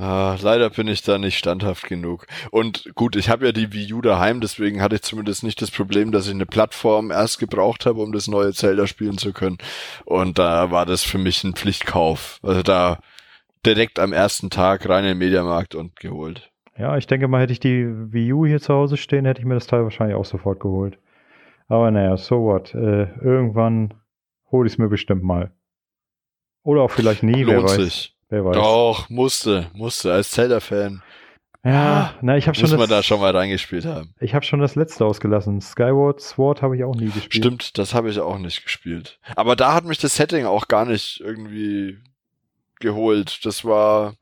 Ah, leider bin ich da nicht standhaft genug. Und gut, ich habe ja die Wii U daheim, deswegen hatte ich zumindest nicht das Problem, dass ich eine Plattform erst gebraucht habe, um das neue Zelda spielen zu können. Und da war das für mich ein Pflichtkauf. Also da direkt am ersten Tag rein in den Mediamarkt und geholt. Ja, ich denke mal, hätte ich die Wii U hier zu Hause stehen, hätte ich mir das Teil wahrscheinlich auch sofort geholt. Aber naja, so what. Äh, irgendwann hole ich es mir bestimmt mal. Oder auch vielleicht nie, Lohnt wer weiß. sich. Wer weiß. Doch, musste, musste, als Zelda-Fan. Ja, na, ich habe schon Muss man das, da schon mal reingespielt haben. ich habe schon das letzte ausgelassen. Skyward Sword habe ich auch nie gespielt. Stimmt, das habe ich auch nicht gespielt. Aber da hat mich das Setting auch gar nicht irgendwie geholt. Das war,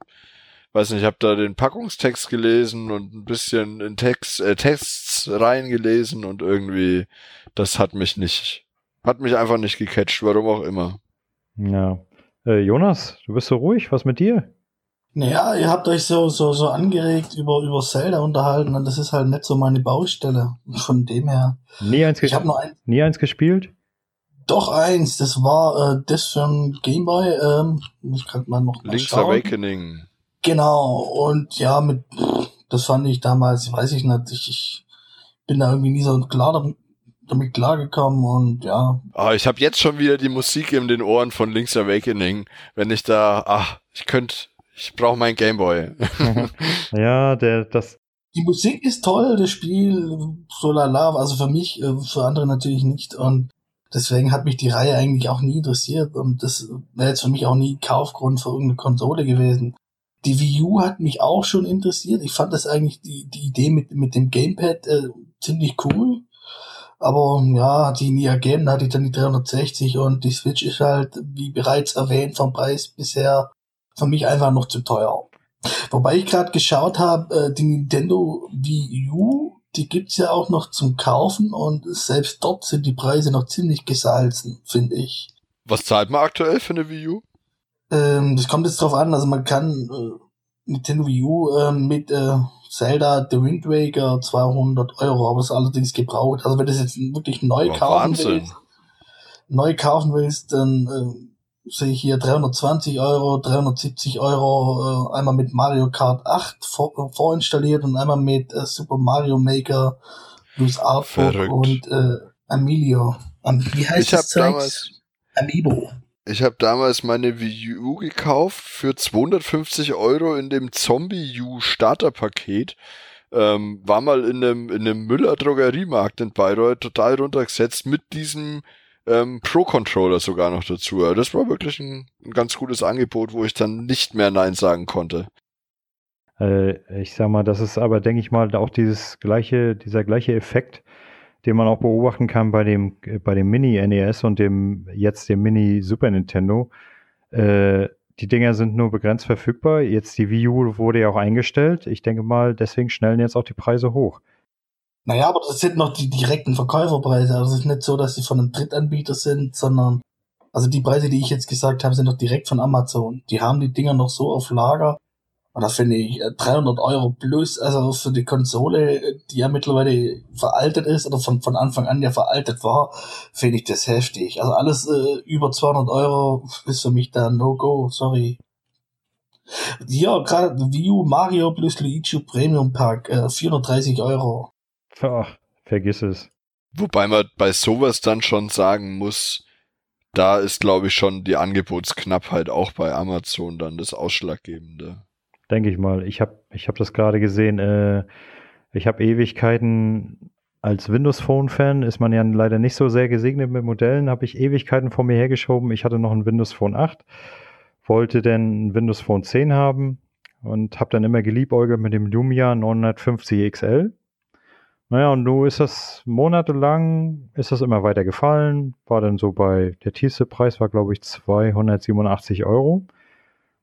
weiß nicht, ich habe da den Packungstext gelesen und ein bisschen in Text, äh, Tests reingelesen und irgendwie, das hat mich nicht, hat mich einfach nicht gecatcht, warum auch immer. Ja. Äh, Jonas, du bist so ruhig. Was mit dir? Naja, ihr habt euch so, so, so angeregt über, über Zelda unterhalten und das ist halt nicht so meine Baustelle. Von dem her. Nie eins, Ich ges habe nur ein, nie eins gespielt? doch eins, das war äh, das für ein Gameboy. Ähm, ich kann mal noch mal Link's schauen. Awakening. Genau, und ja, mit das fand ich damals, weiß ich nicht, ich, ich bin da irgendwie nie so klar damit, klargekommen und ja, Ah, ich habe jetzt schon wieder die Musik in den Ohren von Link's Awakening. Wenn ich da, ach, ich könnte, ich brauche meinen Gameboy. Ja, der, das, die Musik ist toll, das Spiel so lala, also für mich, äh, für andere natürlich nicht und deswegen hat mich die Reihe eigentlich auch nie interessiert und das wäre jetzt für mich auch nie Kaufgrund für irgendeine Konsole gewesen. Die Wii U hat mich auch schon interessiert. Ich fand das eigentlich die, die Idee mit, mit dem Gamepad äh, ziemlich cool. Aber ja, hat die nie ergeben, da hatte ich dann die 360 und die Switch ist halt, wie bereits erwähnt, vom Preis bisher für mich einfach noch zu teuer. Wobei ich gerade geschaut habe, äh, die Nintendo Wii U, die gibt's ja auch noch zum Kaufen und selbst dort sind die Preise noch ziemlich gesalzen, finde ich. Was zahlt man aktuell für eine Wii U? Ähm, das kommt jetzt drauf an, also man kann äh, Nintendo Wii U ähm, mit äh, Zelda The Wind Waker 200 Euro, aber ist allerdings gebraucht. Also wenn du das jetzt wirklich neu Oh, kaufen Wahnsinn. willst, neu kaufen willst, dann äh, sehe ich hier 320 Euro, 370 Euro, äh, einmal mit Mario Kart 8 vor, äh, vorinstalliert und einmal mit äh, Super Mario Maker plus Artbook Verrückt. und äh, Emilio. Am, wie heißt Ich habe das Zeug? damals, Amiibo. Ich habe damals meine Wii U gekauft für 250 Euro in dem Zombie U Starterpaket. Ähm, war mal in einem, in einem Müller Drogeriemarkt in Bayreuth total runtergesetzt mit diesem ähm, Pro-Controller sogar noch dazu. Also Das war wirklich ein, ein ganz gutes Angebot, wo ich dann nicht mehr Nein sagen konnte. Äh, ich sag mal, das ist aber, denke ich mal, auch dieses gleiche, dieser gleiche Effekt, den man auch beobachten kann bei dem, äh, bei dem Mini NES und dem jetzt dem Mini Super Nintendo. Äh, die Dinger sind nur begrenzt verfügbar. Jetzt die Wii U wurde ja auch eingestellt. Ich denke mal, deswegen schnellen jetzt auch die Preise hoch. Naja, aber das sind noch die direkten Verkäuferpreise. Also es ist nicht so, dass sie von einem Drittanbieter sind, sondern also die Preise, die ich jetzt gesagt habe, sind doch direkt von Amazon. Die haben die Dinger noch so auf Lager. Und da finde ich äh, 300 Euro plus, also für die Konsole, äh, die ja mittlerweile veraltet ist oder von, von Anfang an ja veraltet war, finde ich das heftig. Also alles äh, über 200 Euro ist für mich da No-Go, sorry. Ja, gerade Wii U Mario plus Luigi Premium Pack, äh, 430 Euro. Ach, vergiss es. Wobei man bei sowas dann schon sagen muss, da ist, glaube ich, schon die Angebotsknappheit auch bei Amazon dann das Ausschlaggebende. Denke ich mal. Ich habe ich hab das gerade gesehen. Äh, ich habe Ewigkeiten als Windows Phone Fan ist man ja leider nicht so sehr gesegnet mit Modellen. Habe ich Ewigkeiten vor mir hergeschoben. Ich hatte noch ein Windows Phone 8, wollte dann ein Windows Phone 10 haben und habe dann immer geliebäugelt mit dem Lumia 950 XL. Naja, und nun ist das monatelang, ist das immer weiter gefallen. War dann so bei, der tiefste Preis war, glaube ich, 287 Euro.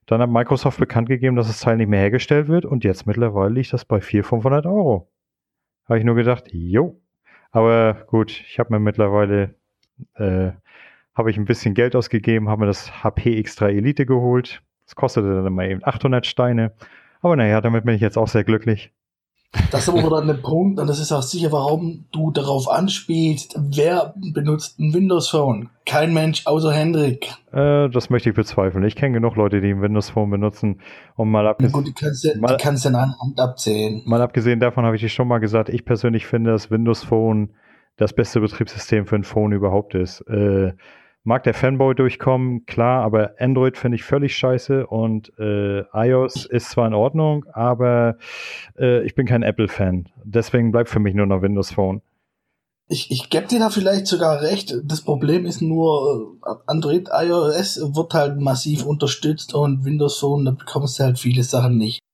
Dann hat Microsoft bekannt gegeben, dass das Teil nicht mehr hergestellt wird und jetzt mittlerweile liegt das bei 400, 500 Euro. Habe ich nur gedacht, jo. Aber gut, ich habe mir mittlerweile, äh, habe ich ein bisschen Geld ausgegeben, habe mir das HP X3 Elite geholt. Das kostete dann immer eben 800 Steine. Aber naja, damit bin ich jetzt auch sehr glücklich. Das ist aber dann der Punkt, und das ist auch sicher, warum du darauf anspielst, wer benutzt ein Windows Phone? Kein Mensch außer Hendrik. Äh, das möchte ich bezweifeln. Ich kenne genug Leute, die ein Windows Phone benutzen. Und mal, Na abges gut, die kannst du, Mal- kannst du an einer Hand abzählen. mal abgesehen davon habe ich dir schon mal gesagt, ich persönlich finde, dass Windows Phone das beste Betriebssystem für ein Phone überhaupt ist. Äh, mag der Fanboy durchkommen, klar, aber Android finde ich völlig scheiße und äh, iOS ist zwar in Ordnung, aber äh, ich bin kein Apple-Fan. Deswegen bleibt für mich nur noch Windows Phone. Ich, ich gebe dir da vielleicht sogar recht. Das Problem ist nur, äh, Android, iOS wird halt massiv unterstützt und Windows Phone, da bekommst du halt viele Sachen nicht.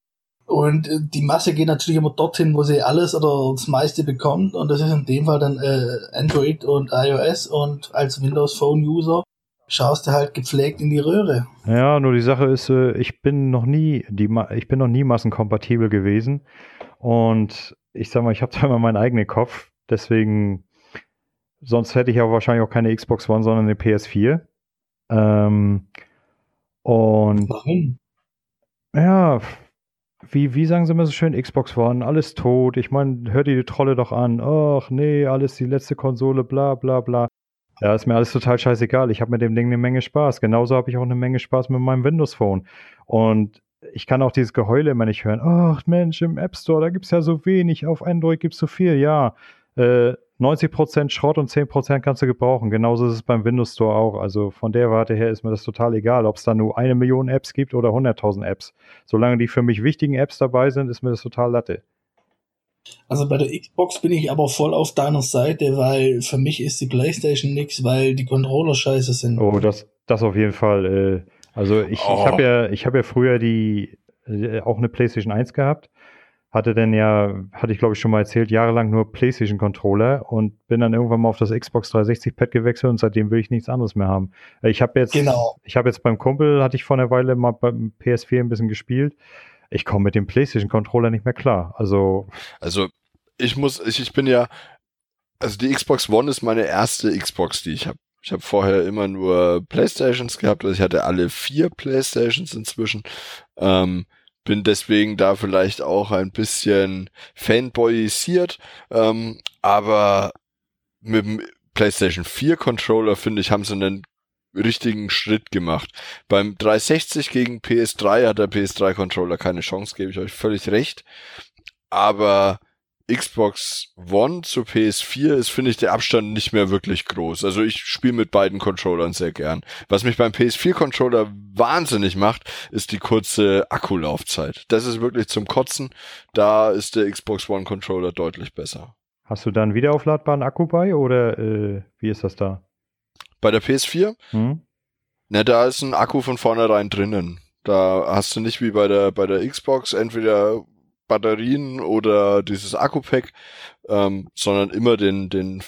Und äh, die Masse geht natürlich immer dorthin, wo sie alles oder das meiste bekommt. Und das ist in dem Fall dann äh, Android und iOS. Und als Windows Phone User schaust du halt gepflegt in die Röhre. Ja, nur die Sache ist, äh, ich bin noch nie die ich bin noch nie massenkompatibel gewesen und ich sag mal, ich habe da immer meinen eigenen Kopf, deswegen sonst hätte ich ja wahrscheinlich auch keine Xbox One, sondern eine PS4. Ähm, und Warum? ja, wie, wie sagen sie immer so schön, Xbox One, alles tot. Ich meine, hört ihr die Trolle doch an. Ach nee, alles die letzte Konsole, bla bla bla. Ja, ist mir alles total scheißegal. Ich habe mit dem Ding eine Menge Spaß. Genauso habe ich auch eine Menge Spaß mit meinem Windows Phone. Und ich kann auch dieses Geheule immer nicht hören. Ach Mensch, im App Store, da gibt's ja so wenig, auf Android gibt's so viel. Ja, äh, 90% Schrott und 10% kannst du gebrauchen. Genauso ist es beim Windows Store auch. Also von der Warte her ist mir das total egal, ob es da nur eine Million Apps gibt oder 100.000 Apps. Solange die für mich wichtigen Apps dabei sind, ist mir das total Latte. Also bei der Xbox bin ich aber voll auf deiner Seite, weil für mich ist die Playstation nix, weil die Controller scheiße sind. Oh, das, das auf jeden Fall. Äh, also ich, Oh. ich habe ja, ich habe ja früher die äh, auch eine PlayStation 1 gehabt. Hatte dann ja, hatte ich glaube ich schon mal erzählt, jahrelang nur PlayStation Controller und bin dann irgendwann mal auf das Xbox 360 Pad gewechselt und seitdem will ich nichts anderes mehr haben. Äh, Ich habe jetzt, Genau. ich habe jetzt beim Kumpel, hatte ich vor einer Weile mal beim PS4 ein bisschen gespielt. Ich komme mit dem PlayStation Controller nicht mehr klar. Also Also ich muss, ich, ich bin ja, also die Xbox One ist meine erste Xbox, die ich habe. Ich habe vorher immer nur Playstations gehabt, also ich hatte alle vier Playstations inzwischen. Ähm, bin deswegen da vielleicht auch ein bisschen fanboyisiert, ähm, aber mit dem PlayStation 4 Controller finde ich, haben sie einen richtigen Schritt gemacht. Beim 360 gegen PS3 hat der PS3 Controller keine Chance, gebe ich euch völlig recht. Aber Xbox One zu PS4 ist, finde ich, der Abstand nicht mehr wirklich groß. Also ich spiele mit beiden Controllern sehr gern. Was mich beim PS4-Controller wahnsinnig macht, ist die kurze Akkulaufzeit. Das ist wirklich zum Kotzen. Da ist der Xbox One-Controller deutlich besser. Hast du da einen wiederaufladbaren Akku bei oder äh, wie ist das da? Bei der PS4? Hm? Na, da ist ein Akku von vornherein drinnen. Da hast du nicht wie bei der, bei der Xbox entweder Batterien oder dieses Akku-Pack, ähm, sondern immer den, den,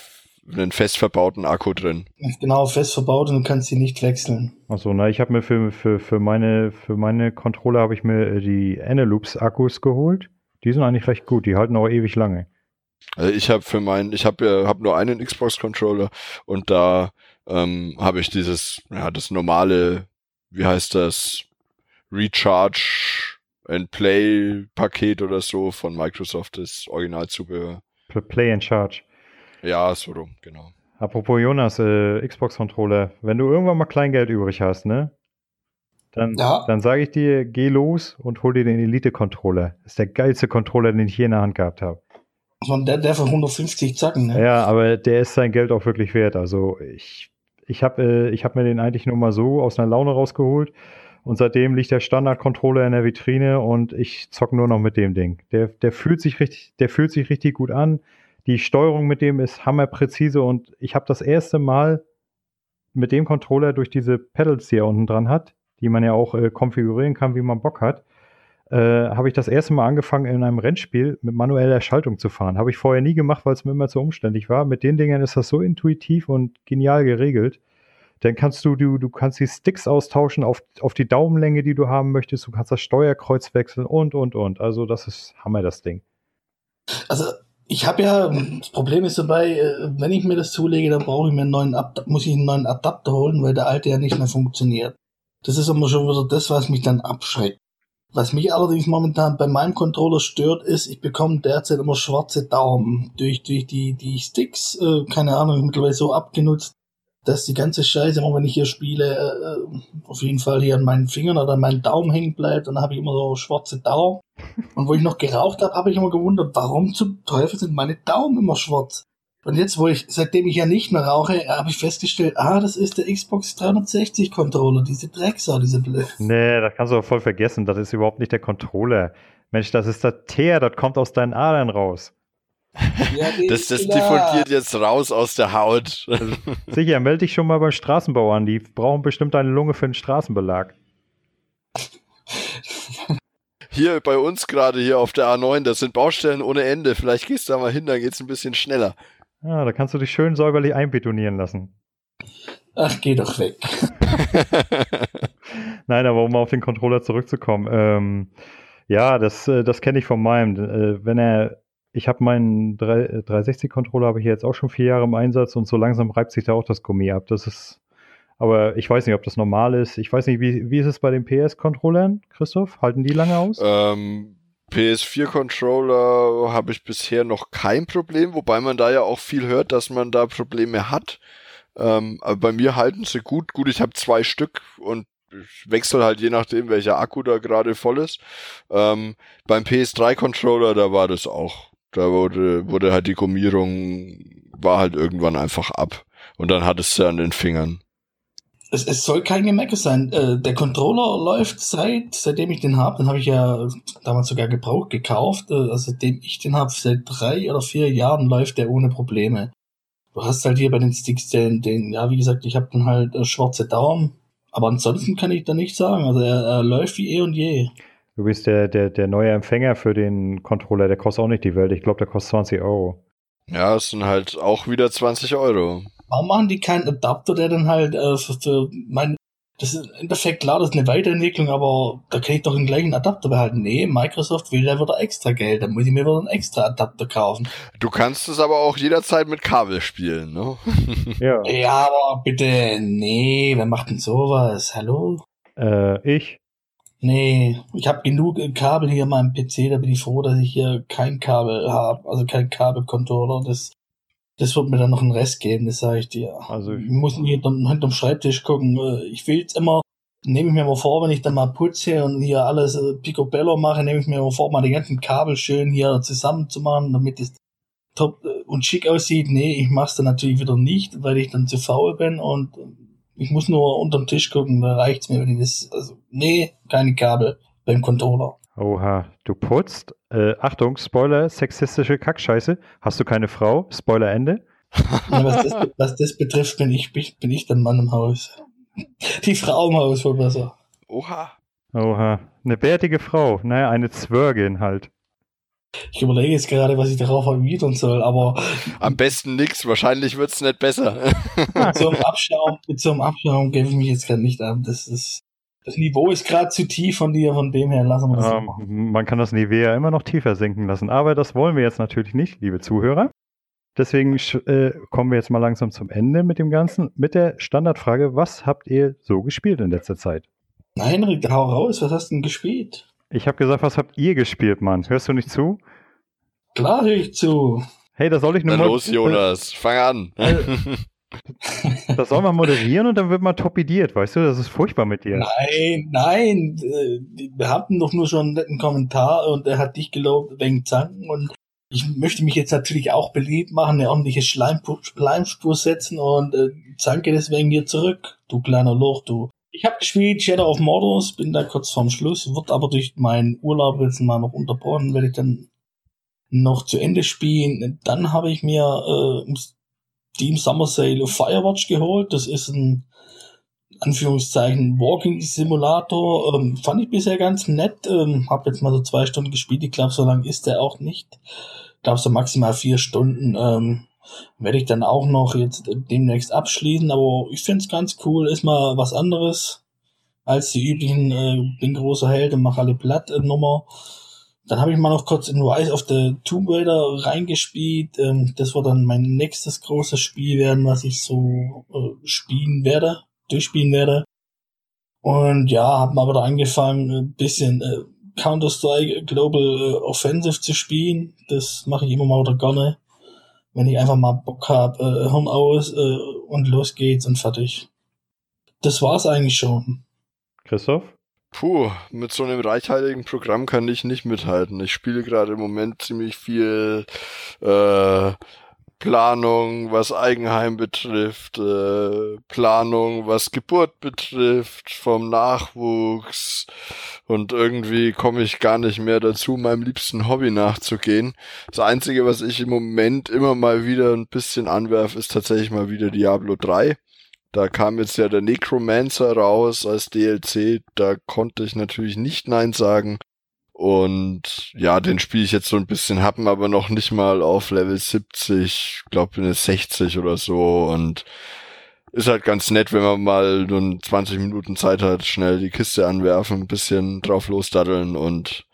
den fest verbauten Akku drin. Genau, fest verbaut und du kannst sie nicht wechseln. Achso, na, ich habe mir für, für, für meine, für meine Controller habe ich mir äh, die Eneloops Akkus geholt. Die sind eigentlich recht gut, die halten auch ewig lange. Also ich habe für meinen, ich habe ja hab nur einen Xbox Controller und da ähm, habe ich dieses, ja, das normale, wie heißt das, Recharge Play-Paket oder so von Microsoft, das Originalzubehör. Play and Charge. Ja, so rum, genau. Apropos Jonas, äh, Xbox-Controller, wenn du irgendwann mal Kleingeld übrig hast, ne? Dann, ja. dann sage ich dir, geh los und hol dir den Elite-Controller. Das ist der geilste Controller, den ich je in der Hand gehabt habe. Von der, der für 150 Zacken, ne? Ja, aber der ist sein Geld auch wirklich wert. Also ich, ich habe äh, hab mir den eigentlich nur mal so aus einer Laune rausgeholt. Und seitdem liegt der Standard-Controller in der Vitrine und ich zock nur noch mit dem Ding. Der, der fühlt sich richtig, der fühlt sich richtig gut an. Die Steuerung mit dem ist hammerpräzise und ich habe das erste Mal mit dem Controller durch diese Pedals, die er unten dran hat, die man ja auch äh, konfigurieren kann, wie man Bock hat, äh, habe ich das erste Mal angefangen, in einem Rennspiel mit manueller Schaltung zu fahren. Habe ich vorher nie gemacht, weil es mir immer zu umständlich war. Mit den Dingern ist das so intuitiv und genial geregelt. Dann kannst du, du, du kannst die Sticks austauschen auf, auf die Daumenlänge, die du haben möchtest. Du kannst das Steuerkreuz wechseln und, und, und. Also das ist Hammer, das Ding. Also ich habe ja, das Problem ist dabei, äh, wenn ich mir das zulege, dann brauche ich mir einen neuen muss ich einen neuen Adapter holen, weil der alte ja nicht mehr funktioniert. Das ist immer schon wieder das, was mich dann abschreckt. Was mich allerdings momentan bei meinem Controller stört, ist, ich bekomme derzeit immer schwarze Daumen durch, durch die, die Sticks, äh, keine Ahnung, mittlerweile so abgenutzt, dass die ganze Scheiße, immer wenn ich hier spiele, äh, auf jeden Fall hier an meinen Fingern oder an meinen Daumen hängen bleibt und dann habe ich immer so schwarze Daumen. Und wo ich noch geraucht habe, habe ich immer gewundert, warum zum Teufel sind meine Daumen immer schwarz? Und jetzt, wo ich, seitdem ich ja nicht mehr rauche, habe ich festgestellt, ah, das ist der Xbox 360 Controller, diese Drecksau, diese Blöd. Nee, das kannst du voll vergessen, das ist überhaupt nicht der Controller. Mensch, das ist der Teer, das kommt aus deinen Adern raus. Ja, das, das diffundiert jetzt raus aus der Haut. Sicher, melde dich schon mal beim Straßenbau an. Die brauchen bestimmt eine Lunge für den Straßenbelag. Hier bei uns gerade hier auf der A9, das sind Baustellen ohne Ende. Vielleicht gehst du da mal hin, dann geht's ein bisschen schneller. Ja, da kannst du dich schön säuberlich einbetonieren lassen. Ach, geh doch weg. Nein, aber um auf den Controller zurückzukommen. Ähm, ja, das, äh, das kenne ich von meinem. Äh, wenn er ich habe meinen 360-Controller habe ich jetzt auch schon vier Jahre im Einsatz und so langsam reibt sich da auch das Gummi ab. Das ist, aber ich weiß nicht, ob das normal ist. Ich weiß nicht, wie, wie ist es bei den PS-Controllern, Christoph? Halten die lange aus? Ähm, PS4-Controller habe ich bisher noch kein Problem, wobei man da ja auch viel hört, dass man da Probleme hat. Ähm, aber bei mir halten sie gut. Gut, ich habe zwei Stück und ich wechsle halt je nachdem, welcher Akku da gerade voll ist. Ähm, beim PS3-Controller, da war das auch da wurde, wurde halt die Gummierung, war halt irgendwann einfach ab. Und dann hat es ja an den Fingern. Es, es soll kein Gemecker sein. Äh, der Controller läuft seit, seitdem ich den habe, den habe ich ja damals sogar gebraucht gekauft. Äh, also seitdem ich den habe, seit drei oder vier Jahren läuft der ohne Probleme. Du hast halt hier bei den Sticks den, den ja, wie gesagt, ich habe dann halt äh, schwarze Daumen. Aber ansonsten kann ich da nicht sagen. Also er, er läuft wie eh und je. Du bist der, der, der neue Empfänger für den Controller, der kostet auch nicht die Welt. Ich glaube, der kostet 20 Euro. Ja, es sind halt auch wieder 20 Euro. Warum machen die keinen Adapter, der dann halt äh, für, für mein, das ist im Endeffekt klar, das ist eine Weiterentwicklung, aber da kann ich doch den gleichen Adapter behalten. Nee, Microsoft will da wieder extra Geld, dann muss ich mir wieder einen extra Adapter kaufen. Du kannst es aber auch jederzeit mit Kabel spielen, ne? ja. ja, aber bitte, nee, wer macht denn sowas? Hallo? Äh, ich. Nee, ich habe genug Kabel hier in meinem PC, da bin ich froh, dass ich hier kein Kabel habe, also kein Kabelcontroller. Das, das wird mir dann noch einen Rest geben, das sage ich dir. Also ich muss nicht hinterm, hinterm Schreibtisch gucken. Äh, ich will jetzt immer, nehme ich mir mal vor, wenn ich dann mal putze und hier alles äh, picobello mache, nehme ich mir mal vor, mal die ganzen Kabel schön hier zusammenzumachen, damit es top äh, und schick aussieht. Nee, ich mach's dann natürlich wieder nicht, weil ich dann zu faul bin und ich muss nur unterm Tisch gucken, da reicht's mir, wenn ich das, also, nee, keine Kabel beim Controller. Oha, du putzt. Äh, Achtung, Spoiler, sexistische Kackscheiße. Hast du keine Frau? Spoiler Ende. Ja, was, das, was, das, betrifft, bin ich, bin ich der Mann im Haus. Die Frau im Haus wohl besser. Oha. Oha. Eine bärtige Frau. Naja, eine Zwörgin halt. Ich überlege jetzt gerade, was ich darauf erwidern soll, aber. Am besten nix, wahrscheinlich wird's nicht besser. mit so einem Abschaum, mit so einem Abschaum gebe ich mich jetzt gerade nicht an. Das ist. Das Niveau ist gerade zu tief von dir, von dem her lassen wir das ähm, machen. Man kann das Nivea immer noch tiefer senken lassen, aber das wollen wir jetzt natürlich nicht, liebe Zuhörer. Deswegen äh, kommen wir jetzt mal langsam zum Ende mit dem Ganzen, mit der Standardfrage, was habt ihr so gespielt in letzter Zeit? Nein, Rick, hau raus, was hast du denn gespielt? Ich habe gesagt, was habt ihr gespielt, Mann? Hörst du nicht zu? Klar höre ich zu. Hey, da soll ich nur Na los, Jonas, fang an. Äh, das soll man moderieren und dann wird man torpediert, weißt du? Das ist furchtbar mit dir. Nein, nein. Äh, wir hatten doch nur schon einen netten Kommentar und er hat dich gelobt wegen Zanken und ich möchte mich jetzt natürlich auch beliebt machen, eine ordentliche Schleimspur setzen und äh, zanke deswegen hier zurück, du kleiner Loch, du. Ich habe gespielt Shadow of Mordor, bin da kurz vorm Schluss, wird aber durch meinen Urlaub jetzt mal noch unterbrochen, werde ich dann noch zu Ende spielen. Dann habe ich mir äh, im Steam Summer Sale Firewatch geholt. Das ist ein Anführungszeichen Walking Simulator. Ähm, fand ich bisher ganz nett. Ähm, habe jetzt mal so zwei Stunden gespielt. Ich glaube, so lang ist der auch nicht. Ich glaube, so maximal vier Stunden. Ähm, werde ich dann auch noch jetzt demnächst abschließen, aber ich finde es ganz cool, ist mal was anderes als die üblichen äh, bin großer Held und mach alle platt äh, Nummer. Dann habe ich mal noch kurz in Rise of the Tomb Raider reingespielt. Ähm, das wird dann mein nächstes großes Spiel werden, was ich so äh, spielen werde, durchspielen werde. Und ja, habe mal wieder angefangen, ein bisschen äh, Counter-Strike Global äh, Offensive zu spielen. Das mache ich immer mal wieder gerne wenn ich einfach mal Bock habe, äh, Hirn aus äh, und los geht's und fertig. Das war's eigentlich schon. Christoph? Puh, mit so einem reichhaltigen Programm kann ich nicht mithalten. Ich spiele gerade im Moment ziemlich viel äh, Planung, was Eigenheim betrifft, äh, Planung, was Geburt betrifft, vom Nachwuchs und irgendwie komme ich gar nicht mehr dazu, meinem liebsten Hobby nachzugehen. Das Einzige, was ich im Moment immer mal wieder ein bisschen anwerfe, ist tatsächlich mal wieder Diablo 3. Da kam jetzt ja der Necromancer raus als DLC, da konnte ich natürlich nicht Nein sagen. Und ja, den spiele ich jetzt so ein bisschen, haben aber noch nicht mal auf Level 70, glaube bin es 60 oder so. Und ist halt ganz nett, wenn man mal nur 20 Minuten Zeit hat, schnell die Kiste anwerfen, ein bisschen drauf losdaddeln und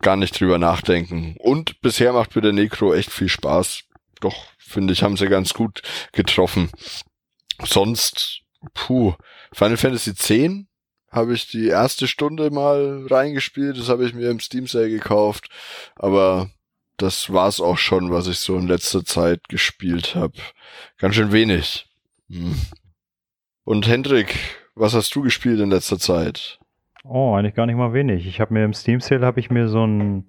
gar nicht drüber nachdenken. Und bisher macht mir der Necro echt viel Spaß. Doch, finde ich, haben sie ganz gut getroffen. Sonst, puh, Final Fantasy X habe ich die erste Stunde mal reingespielt. Das habe ich mir im Steam Sale gekauft. Aber das war's auch schon, was ich so in letzter Zeit gespielt habe. Ganz schön wenig. Hm. Und Hendrik, was hast du gespielt in letzter Zeit? Oh, eigentlich gar nicht mal wenig. Ich habe mir im Steam Sale habe ich mir so ein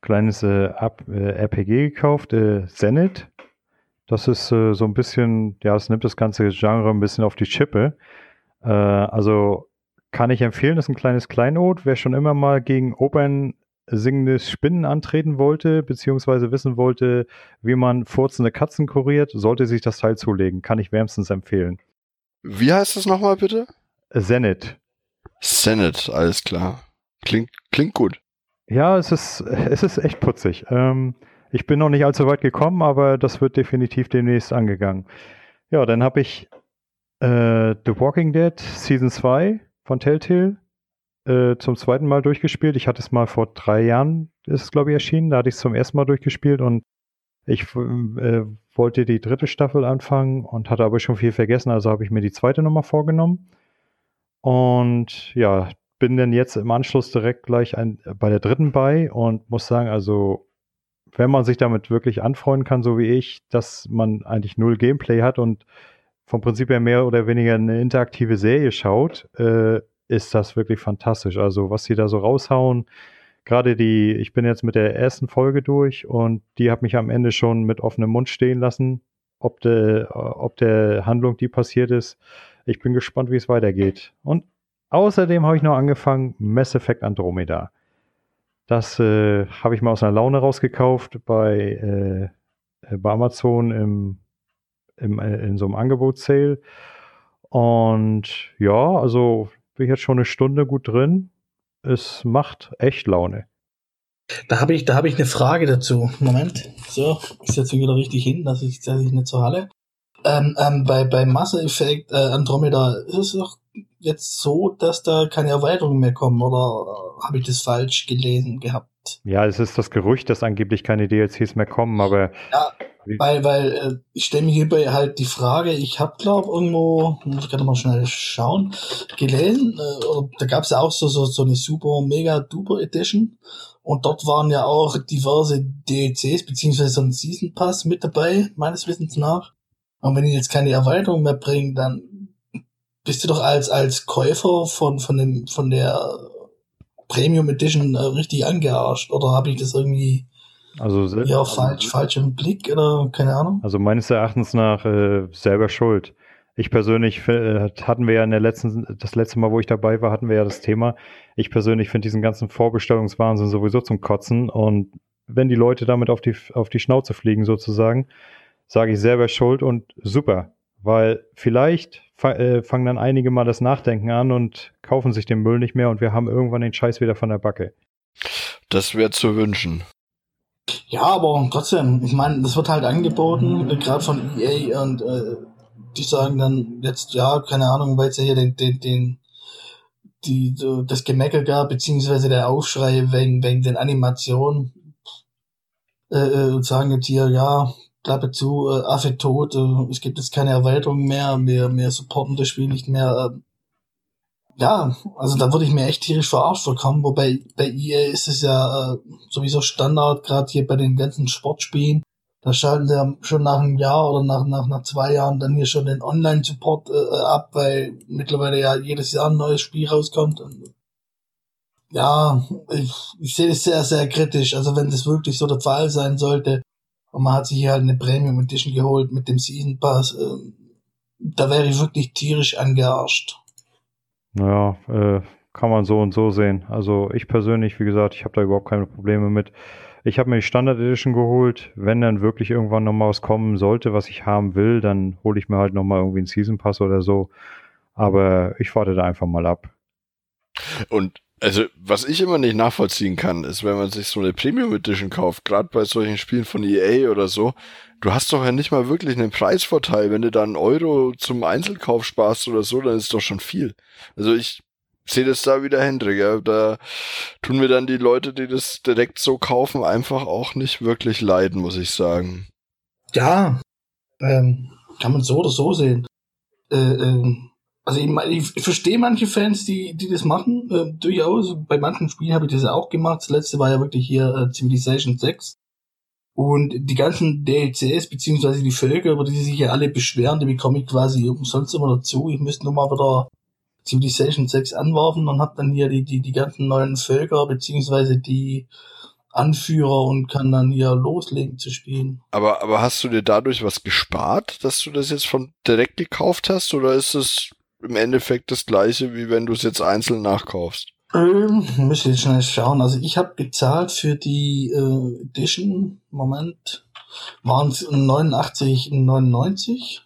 kleines äh, äh RPG gekauft, äh, Zenit. Das ist äh, so ein bisschen, ja, es nimmt das ganze Genre ein bisschen auf die Chippe. Äh, also kann ich empfehlen, das ist ein kleines Kleinod. Wer schon immer mal gegen Open singendes Spinnen antreten wollte, beziehungsweise wissen wollte, wie man furzende Katzen kuriert, sollte sich das Teil zulegen. Kann ich wärmstens empfehlen. Wie heißt das nochmal bitte? Zenit. Zenit, alles klar. Klingt, klingt gut. Ja, es ist, es ist echt putzig. Ähm, ich bin noch nicht allzu weit gekommen, aber das wird definitiv demnächst angegangen. Ja, dann habe ich äh, The Walking Dead Season 2 von Telltale äh, zum zweiten Mal durchgespielt. Ich hatte es mal vor drei Jahren, ist es glaube ich erschienen, da hatte ich es zum ersten Mal durchgespielt und ich äh, wollte die dritte Staffel anfangen und hatte aber schon viel vergessen, also habe ich mir die zweite nochmal vorgenommen. Und ja, bin dann jetzt im Anschluss direkt gleich ein, bei der dritten bei und muss sagen, also wenn man sich damit wirklich anfreunden kann, so wie ich, dass man eigentlich null Gameplay hat und vom Prinzip her mehr oder weniger eine interaktive Serie schaut, äh, ist das wirklich fantastisch. Also was sie da so raushauen, gerade die, ich bin jetzt mit der ersten Folge durch und die hat mich am Ende schon mit offenem Mund stehen lassen, ob der, ob der Handlung, die passiert ist. Ich bin gespannt, wie es weitergeht. Und außerdem habe ich noch angefangen, Mass Effect Andromeda. Das äh, habe ich mal aus einer Laune rausgekauft bei, äh, bei Amazon im, im, äh, in so einem Angebotssale. Und ja, also bin ich jetzt schon eine Stunde gut drin. Es macht echt Laune. Da habe ich, da habe ich eine Frage dazu. Moment. So, ich setze mich wieder richtig hin, dass ich, dass ich nicht so halle. Ähm, ähm, bei, bei Mass Effect äh, Andromeda ist es doch jetzt so, dass da keine Erweiterungen mehr kommen oder habe ich das falsch gelesen gehabt? Ja, es ist das Gerücht, dass angeblich keine DLCs mehr kommen, aber. Ja, weil, weil äh, ich stelle mir hierbei halt die Frage, ich habe glaube irgendwo, muss ich gerade mal schnell schauen, gelesen, äh, da gab es ja auch so, so, so eine super mega duper Edition und dort waren ja auch diverse DLCs beziehungsweise so ein Season Pass mit dabei, meines Wissens nach. Und wenn die jetzt keine Erweiterung mehr bringen, dann bist du doch als, als Käufer von, von, dem, von der Premium Edition äh, richtig angearscht. Oder habe ich das irgendwie also ja, falsch, falsch im Blick oder keine Ahnung? Also meines Erachtens nach äh, selber schuld. Ich persönlich äh, hatten wir ja in der letzten, das letzte Mal, wo ich dabei war, hatten wir ja das Thema. Ich persönlich finde diesen ganzen Vorbestellungswahnsinn sowieso zum Kotzen und wenn die Leute damit auf die, auf die Schnauze fliegen sozusagen, sage ich selber schuld und super. Weil vielleicht äh, fangen dann einige mal das Nachdenken an und kaufen sich den Müll nicht mehr und wir haben irgendwann den Scheiß wieder von der Backe. Das wäre zu wünschen. Ja, aber trotzdem, ich meine, das wird halt angeboten, gerade von EA und äh, die sagen dann jetzt, ja, keine Ahnung, weil es ja hier den, den, den die, das Gemecker gab, beziehungsweise der Aufschrei wegen, wegen den Animationen, äh, äh, und sagen jetzt hier, ja, Klappe zu, äh, Affe tot, äh, es gibt jetzt keine Erweiterung mehr, wir, wir supporten das Spiel nicht mehr. Äh, ja, also da würde ich mir echt tierisch verarscht vorkommen, wobei bei EA ist es ja äh, sowieso Standard, gerade hier bei den ganzen Sportspielen. Da schalten sie ja schon nach einem Jahr oder nach, nach, nach zwei Jahren dann hier schon den Online-Support äh, äh ab, weil mittlerweile ja jedes Jahr ein neues Spiel rauskommt. Und ja, ich, ich sehe es sehr, sehr kritisch. Also wenn das wirklich so der Fall sein sollte, und man hat sich hier halt eine Premium Edition geholt mit dem Season Pass. Äh, da wäre ich wirklich tierisch angearscht. Naja, äh, kann man so und so sehen. Also ich persönlich, wie gesagt, ich habe da überhaupt keine Probleme mit. Ich habe mir die Standard Edition geholt. Wenn dann wirklich irgendwann nochmal was kommen sollte, was ich haben will, dann hole ich mir halt nochmal irgendwie einen Season Pass oder so. Aber ich warte da einfach mal ab. Und also, was ich immer nicht nachvollziehen kann, ist, wenn man sich so eine Premium Edition kauft, gerade bei solchen Spielen von EA oder so, du hast doch ja nicht mal wirklich einen Preisvorteil. Wenn du da einen Euro zum Einzelkauf sparst oder so, dann ist doch schon viel. Also ich sehe das da wieder Hendrik, ja. Da tun mir dann die Leute, die das direkt so kaufen, einfach auch nicht wirklich leiden, muss ich sagen. Ja, ähm, kann man so oder so sehen. Äh, ähm also ich, ich verstehe manche Fans, die, die das machen, äh, durchaus. Bei manchen Spielen habe ich das auch gemacht. Das letzte war ja wirklich hier äh, Civilization 6. Und die ganzen DLCs, beziehungsweise die Völker, über die sich ja alle beschweren, die bekomme ich quasi umsonst immer dazu. Ich müsste nur mal wieder Civilization 6 anwerfen und habe dann hier die, die, die ganzen neuen Völker, beziehungsweise die Anführer und kann dann hier loslegen zu spielen. Aber, aber hast du dir dadurch was gespart, dass du das jetzt von direkt gekauft hast, oder ist es im Endeffekt das gleiche, wie wenn du es jetzt einzeln nachkaufst. Ähm, müssen jetzt schnell schauen. Also ich habe gezahlt für die äh, Edition, Moment, waren es 89,99.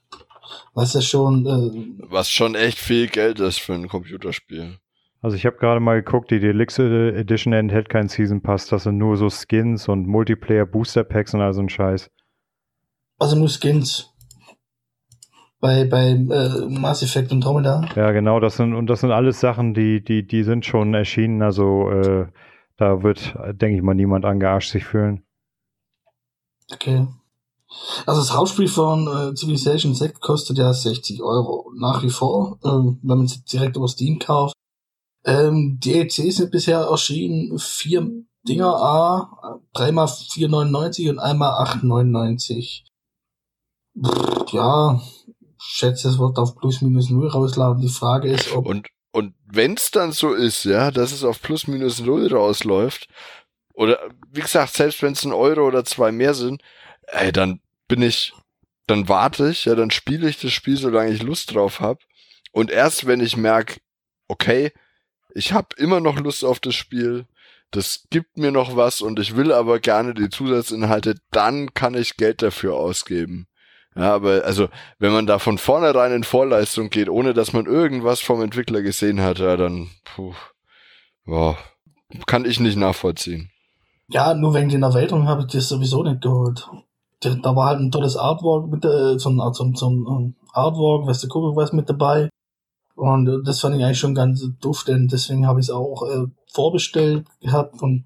Was ja schon. Äh, Was schon echt viel Geld ist für ein Computerspiel. Also ich habe gerade mal geguckt, die Deluxe Edition enthält keinen Season Pass, das sind nur so Skins und Multiplayer Booster Packs und all so ein Scheiß. Also nur Skins bei, bei äh, Mass Effect und Andromeda. Ja, genau, das sind und das sind alles Sachen, die, die, die sind schon erschienen, also äh, da wird, denke ich mal, niemand angearscht sich fühlen. Okay. Also das Hauptspiel von äh, Civilization 6 kostet ja 60 Euro. Nach wie vor, äh, wenn man es direkt über Steam kauft. Ähm, DLC sind bisher erschienen vier Dinger A, dreimal 4,99 und einmal 8,99. Ja, schätze, es wird auf plus minus null rauslaufen. Die Frage ist, ob. Und, und wenn's dann so ist, ja, dass es auf plus minus null rausläuft, oder wie gesagt, selbst wenn es ein Euro oder zwei mehr sind, ey, dann bin ich, dann warte ich, ja, dann spiele ich das Spiel, solange ich Lust drauf hab. Und erst wenn ich merke, okay, ich habe immer noch Lust auf das Spiel, das gibt mir noch was und ich will aber gerne die Zusatzinhalte, dann kann ich Geld dafür ausgeben. Ja, aber also, wenn man da von vornherein in Vorleistung geht, ohne dass man irgendwas vom Entwickler gesehen hat, ja, dann puh, boah, kann ich nicht nachvollziehen. Ja, nur wegen den Erweiterungen habe ich das sowieso nicht geholt. Da war halt ein tolles Artwork mit der, so ein, so so ein Artwork, weißt du, guck, was mit dabei. Und das fand ich eigentlich schon ganz duftend, deswegen habe ich es auch äh, vorbestellt gehabt und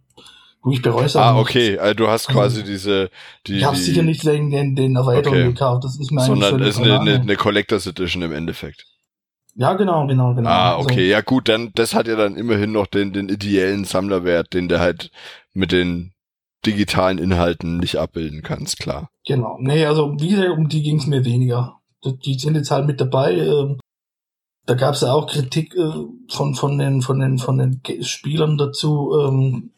Du, ich bereue es Ah, okay. Also du hast quasi also, diese. Die, ich habe sicher nicht wegen den, den Erweiterungen okay. gekauft. Das ist mir Sondern ist eine, eine, eine Collectors Edition im Endeffekt. Ja, genau, genau, genau. Ah, also okay. Also, ja, gut, dann, das hat ja dann immerhin noch den, den ideellen Sammlerwert, den der halt mit den digitalen Inhalten nicht abbilden kannst, klar. Genau. Nee, also wie gesagt, um die ging es mir weniger. Die sind jetzt halt mit dabei. Ähm, da gab es ja auch Kritik äh, von, von, den, von, den, von den Spielern dazu, ähm,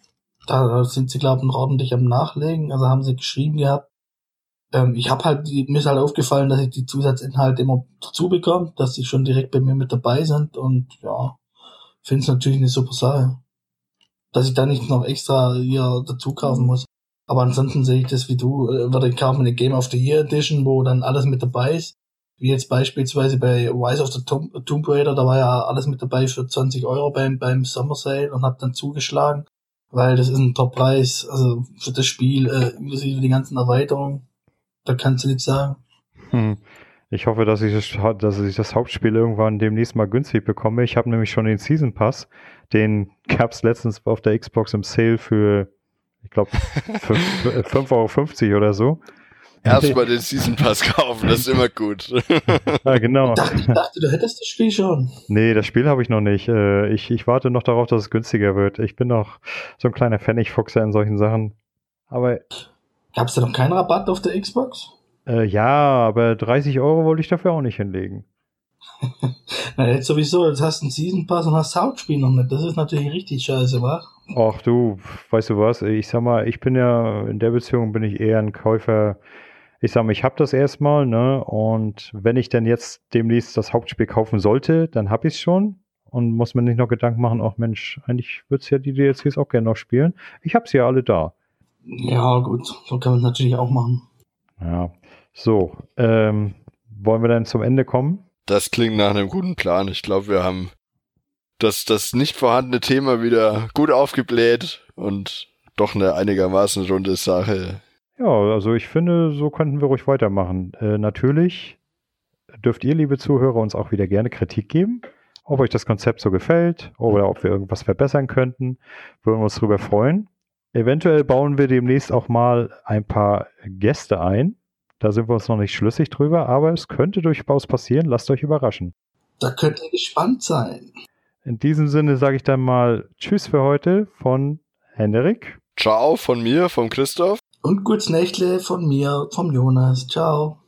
da sind sie, glaube ich, ordentlich am Nachlegen. Also haben sie geschrieben gehabt. Ähm, ich habe halt, mir ist halt aufgefallen, dass ich die Zusatzinhalte immer dazu bekomme, dass sie schon direkt bei mir mit dabei sind und ja, finde es natürlich eine super Sache. Dass ich da nicht noch extra hier dazu kaufen muss. Aber ansonsten sehe ich das wie du, äh, würde ich kaufen eine Game of the Year Edition, wo dann alles mit dabei ist. Wie jetzt beispielsweise bei Rise of the Tomb, Tomb Raider, da war ja alles mit dabei für 20 Euro beim, beim Summer Sale und hab dann zugeschlagen weil das ist ein Top-Preis, also für das Spiel, äh, inklusive die ganzen Erweiterungen, da kannst du nichts sagen. Hm. Ich hoffe, dass ich, das, dass ich das Hauptspiel irgendwann demnächst mal günstig bekomme. Ich habe nämlich schon den Season Pass. Den gab es letztens auf der Xbox im Sale für, ich glaube, 5,50 Euro oder so. Erstmal den Season Pass kaufen, das ist immer gut. ja, genau. Ich dachte, ich dachte, du hättest das Spiel schon. Nee, das Spiel habe ich noch nicht. Äh, ich, ich warte noch darauf, dass es günstiger wird. Ich bin noch so ein kleiner Pfennigfuchser in solchen Sachen. Aber. Gab es da noch keinen Rabatt auf der Xbox? Äh, ja, aber 30 Euro wollte ich dafür auch nicht hinlegen. Na, jetzt sowieso, jetzt hast du einen Season Pass und hast das Hauptspiel noch nicht. Das ist natürlich richtig scheiße, wa? Ach du, weißt du was? Ich sag mal, ich bin ja, in der Beziehung bin ich eher ein Käufer ich sage mal, ich habe das erstmal, ne? Und wenn ich denn jetzt demnächst das Hauptspiel kaufen sollte, dann habe ich es schon und muss mir nicht noch Gedanken machen, ach Mensch, eigentlich würde es ja die DLCs auch gerne noch spielen. Ich habe sie ja alle da. Ja, gut, so kann man es natürlich auch machen. Ja, so, ähm, wollen wir dann zum Ende kommen? Das klingt nach einem guten Plan. Ich glaube, wir haben das, das nicht vorhandene Thema wieder gut aufgebläht und doch eine einigermaßen runde Sache ja, also ich finde, so könnten wir ruhig weitermachen. Äh, natürlich dürft ihr, liebe Zuhörer, uns auch wieder gerne Kritik geben, ob euch das Konzept so gefällt oder ob wir irgendwas verbessern könnten. Würden wir uns darüber freuen. Eventuell bauen wir demnächst auch mal ein paar Gäste ein. Da sind wir uns noch nicht schlüssig drüber, aber es könnte durchaus passieren. Lasst euch überraschen. Da könnt ihr gespannt sein. In diesem Sinne sage ich dann mal Tschüss für heute von Henrik. Ciao von mir, vom Christoph. Und gutes Nächtle von mir, vom Jonas. Ciao.